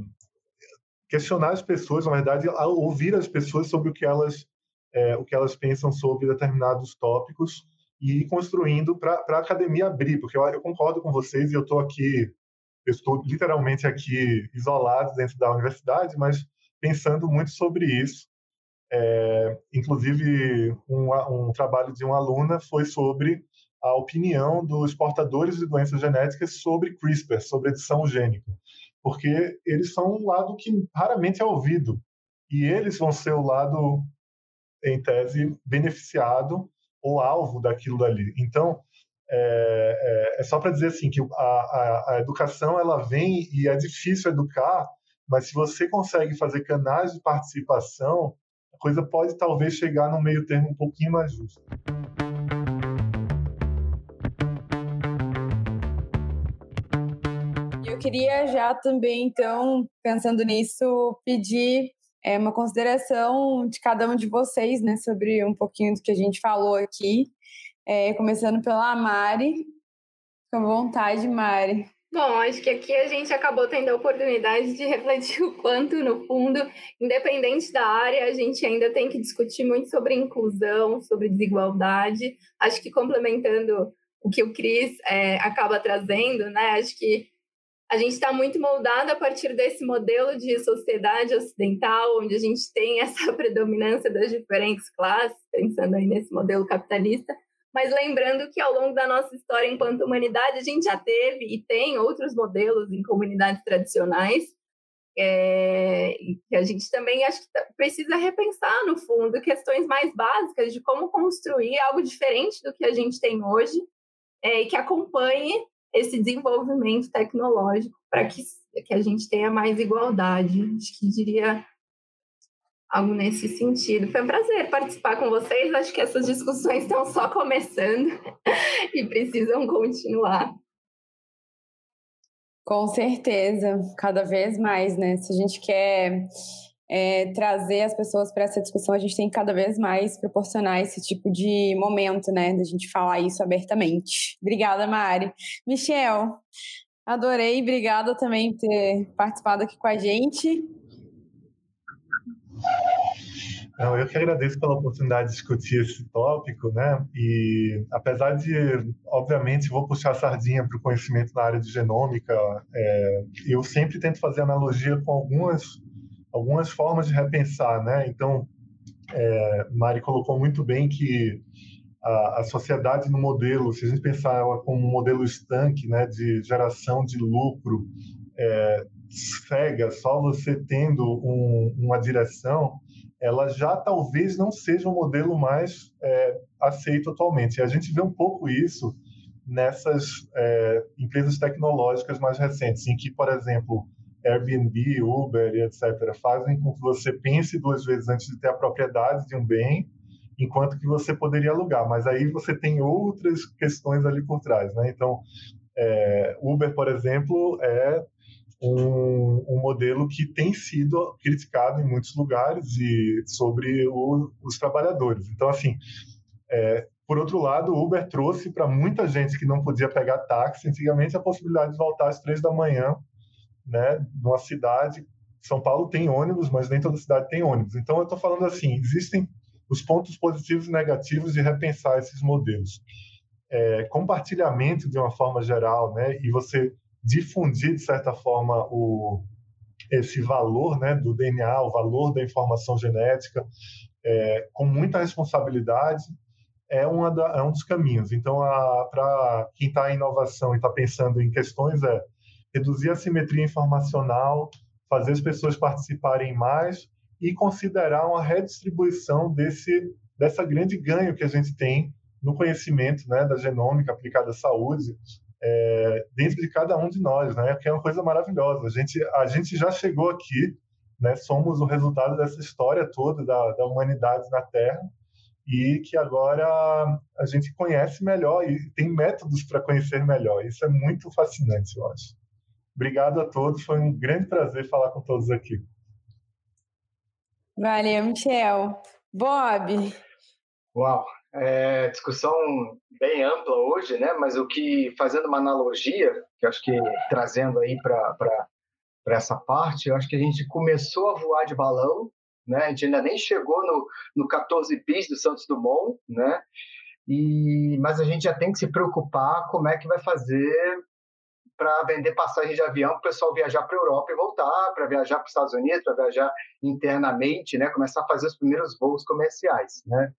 questionar as pessoas, na verdade, ouvir as pessoas sobre o que elas é, o que elas pensam sobre determinados tópicos e ir construindo para a academia abrir, porque eu, eu, concordo com vocês e eu estou aqui, eu estou literalmente aqui isolado dentro da universidade, mas pensando muito sobre isso. É, inclusive, um, um trabalho de uma aluna foi sobre a opinião dos portadores de doenças genéticas sobre CRISPR, sobre edição gênica porque eles são um lado que raramente é ouvido. E eles vão ser o lado, em tese, beneficiado ou alvo daquilo dali. Então, é, é, é só para dizer assim que a, a, a, educação ela vem e é difícil educar, mas se você consegue fazer canais de participação, a coisa pode talvez chegar num meio termo um pouquinho mais justo. Queria já também, então, pensando nisso, pedir é, uma consideração de cada um de vocês, né, sobre um pouquinho do que a gente falou aqui, é, começando pela Mari. Com vontade, Mari. Bom, acho que aqui a gente acabou tendo a oportunidade de refletir o quanto, no fundo, independente da área, a gente ainda tem que discutir muito sobre inclusão, sobre desigualdade. Acho que complementando o que o Cris é, acaba trazendo, né? Acho que a gente está muito moldado a partir desse modelo de sociedade ocidental, onde a gente tem essa predominância das diferentes classes, pensando aí nesse modelo capitalista, mas lembrando que ao longo da nossa história enquanto humanidade, a gente já teve e tem outros modelos em comunidades tradicionais, é, que a gente também acho que tá, precisa repensar, no fundo, questões mais básicas de como construir algo diferente do que a gente tem hoje é, que acompanhe esse desenvolvimento tecnológico para que, que a gente tenha mais igualdade. Acho que diria algo nesse sentido. Foi um prazer participar com vocês. Acho que essas discussões estão só começando e precisam continuar. Com certeza, cada vez mais, né? Se a gente quer é, trazer as pessoas para essa discussão, a gente tem que cada vez mais proporcionar esse tipo de momento, né, da gente falar isso abertamente. Obrigada, Mari. Michel, adorei, obrigada também por ter participado aqui com a gente. Não, eu que agradeço pela oportunidade de discutir esse tópico, né? E apesar de, obviamente, vou puxar a sardinha para o conhecimento na área de genômica, é, eu sempre tento fazer analogia com algumas algumas formas de repensar, né? Então, é, Mari colocou muito bem que a, a, sociedade no modelo, se a gente pensar ela como um modelo estanque, né, de geração de lucro, é, cega, só você tendo um, uma direção, ela já talvez não seja um modelo mais é, aceito atualmente. E a gente vê um pouco isso nessas é, empresas tecnológicas mais recentes, em que, por exemplo, Airbnb, Uber e etc. fazem com que você pense duas vezes antes de ter a propriedade de um bem, enquanto que você poderia alugar. Mas aí você tem outras questões ali por trás, né? Então, é, Uber, por exemplo, é um, um, modelo que tem sido criticado em muitos lugares e sobre o, os trabalhadores. Então, assim, é, por outro lado, o Uber trouxe para muita gente que não podia pegar táxi antigamente a possibilidade de voltar às três da manhã né, numa cidade. São Paulo tem ônibus, mas nem toda cidade tem ônibus. Então, eu estou falando assim: existem os pontos positivos e negativos de repensar esses modelos. É, compartilhamento de uma forma geral, né, e você difundir de certa forma o esse valor, né, do DNA, o valor da informação genética, é, com muita responsabilidade, é, uma da, é um dos caminhos. Então, para quem está em inovação e está pensando em questões, é reduzir a simetria informacional, fazer as pessoas participarem mais e considerar uma redistribuição desse dessa grande ganho que a gente tem no conhecimento né, da genômica aplicada à saúde é, dentro de cada um de nós, né, que é uma coisa maravilhosa. A gente, a gente já chegou aqui, né, somos o resultado dessa história toda da, da humanidade na Terra e que agora a gente conhece melhor e tem métodos para conhecer melhor. Isso é muito fascinante, eu acho. Obrigado a todos, foi um grande prazer falar com todos aqui. Valeu, Michel. Bob. Uau, é, discussão bem ampla hoje, né? Mas o que, fazendo uma analogia, que acho que trazendo aí para essa parte, eu acho que a gente começou a voar de balão, né? A gente ainda nem chegou no, no 14 bis do Santos Dumont, né? E, mas a gente já tem que se preocupar como é que vai fazer para vender passagem de avião para o pessoal viajar para a Europa e voltar, para viajar para os Estados Unidos, para viajar internamente, né? começar a fazer os primeiros voos comerciais. Né?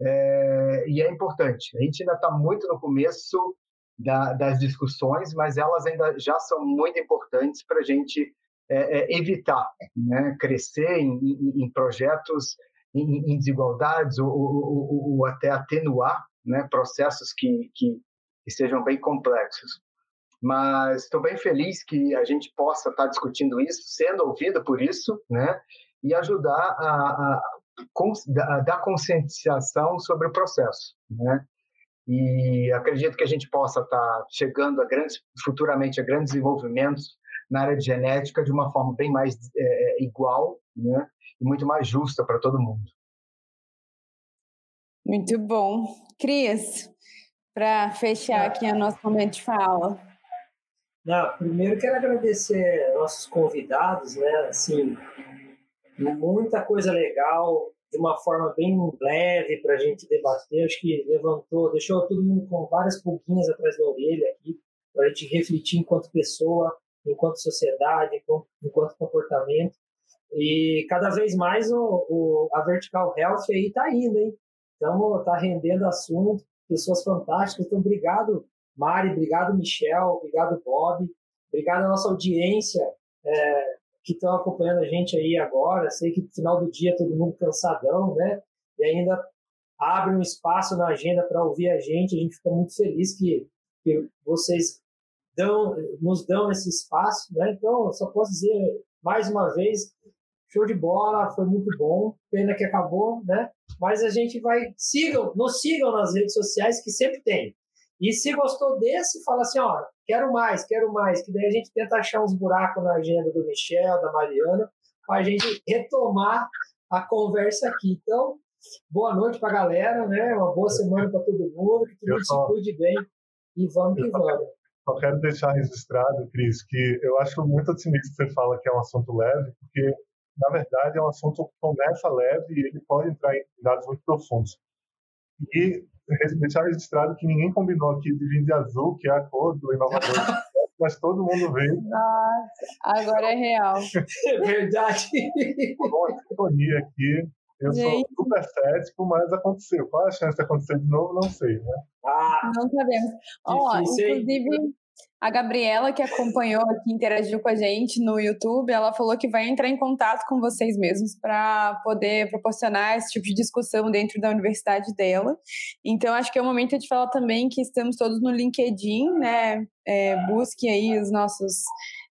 É, e é importante. A gente ainda está muito no começo da, das discussões, mas elas ainda já são muito importantes para a gente é, é, evitar né? crescer em, em, em projetos em, em desigualdades ou, ou, ou, ou, até atenuar né? processos que, que, que sejam bem complexos mas estou bem feliz que a gente possa estar discutindo isso, sendo ouvido por isso, né? E ajudar a, a, da, da conscientização sobre o processo, né? E acredito que a gente possa estar chegando a grandes, futuramente a grandes desenvolvimentos na área de genética de uma forma bem mais é, igual, né? E muito mais justa para todo mundo. Muito bom. Cris, para fechar aqui o nosso momento de fala. Não, primeiro quero agradecer nossos convidados, né? Assim, muita coisa legal, de uma forma bem leve para a gente debater. Acho que levantou, deixou todo mundo com várias pulguinhas atrás da orelha aqui, para a gente refletir enquanto pessoa, enquanto sociedade, enquanto comportamento. E cada vez mais o, o a Vertical Health aí está indo, hein? Então, está rendendo assunto, pessoas fantásticas. Então, obrigado Mari, obrigado, Michel, obrigado, Bob, obrigado à nossa audiência é, que estão acompanhando a gente aí agora. Sei que no final do dia todo mundo cansadão, né? E ainda abre um espaço na agenda para ouvir a gente. A gente fica muito feliz que, que vocês dão, nos dão esse espaço, né? Então, só posso dizer mais uma vez, show de bola, foi muito bom. Pena que acabou, né? Mas a gente vai sigam, nos sigam nas redes sociais que sempre tem. E se gostou desse, fala assim, ó, quero mais, quero mais, que daí a gente tenta achar uns buracos na agenda do Michel, da Mariana, para a gente retomar a conversa aqui. Então, boa noite para a galera, né? Uma boa semana para todo mundo, que todo mundo só, se cuide bem e vamos que vamos. Só quero deixar registrado, Cris, que eu acho muito otimista que você fala que é um assunto leve, porque, na verdade, é um assunto que começa leve e ele pode entrar em dados muito profundos. E deixar registrado que ninguém combinou aqui de vir de azul, que é a cor do inovador. mas todo mundo veio. Nossa, agora é real. É verdade. Uma sintonia aqui. Eu Gente. sou super cético, mas aconteceu. Qual é a chance de acontecer de novo? Não sei, né? Ah, não sabemos. Ó, inclusive, a Gabriela, que acompanhou aqui, interagiu com a gente no YouTube, ela falou que vai entrar em contato com vocês mesmos para poder proporcionar esse tipo de discussão dentro da universidade dela. Então, acho que é o momento de falar também que estamos todos no LinkedIn, né? É, busque aí os nossos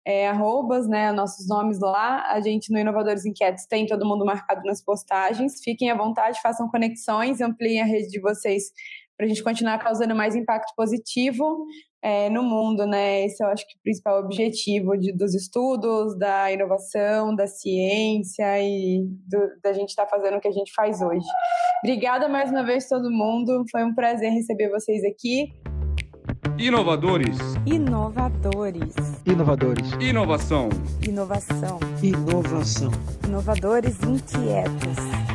é, arrobas, né, nossos nomes lá. A gente no Inovadores Inquietos tem todo mundo marcado nas postagens. Fiquem à vontade, façam conexões, ampliem a rede de vocês para a gente continuar causando mais impacto positivo é, no mundo, né? Esse eu acho que é o principal objetivo de, dos estudos, da inovação, da ciência e do, da gente estar tá fazendo o que a gente faz hoje. Obrigada mais uma vez todo mundo, foi um prazer receber vocês aqui. Inovadores. Inovadores. Inovadores. Inovação. Inovação. Inovação. Inovadores inquietos.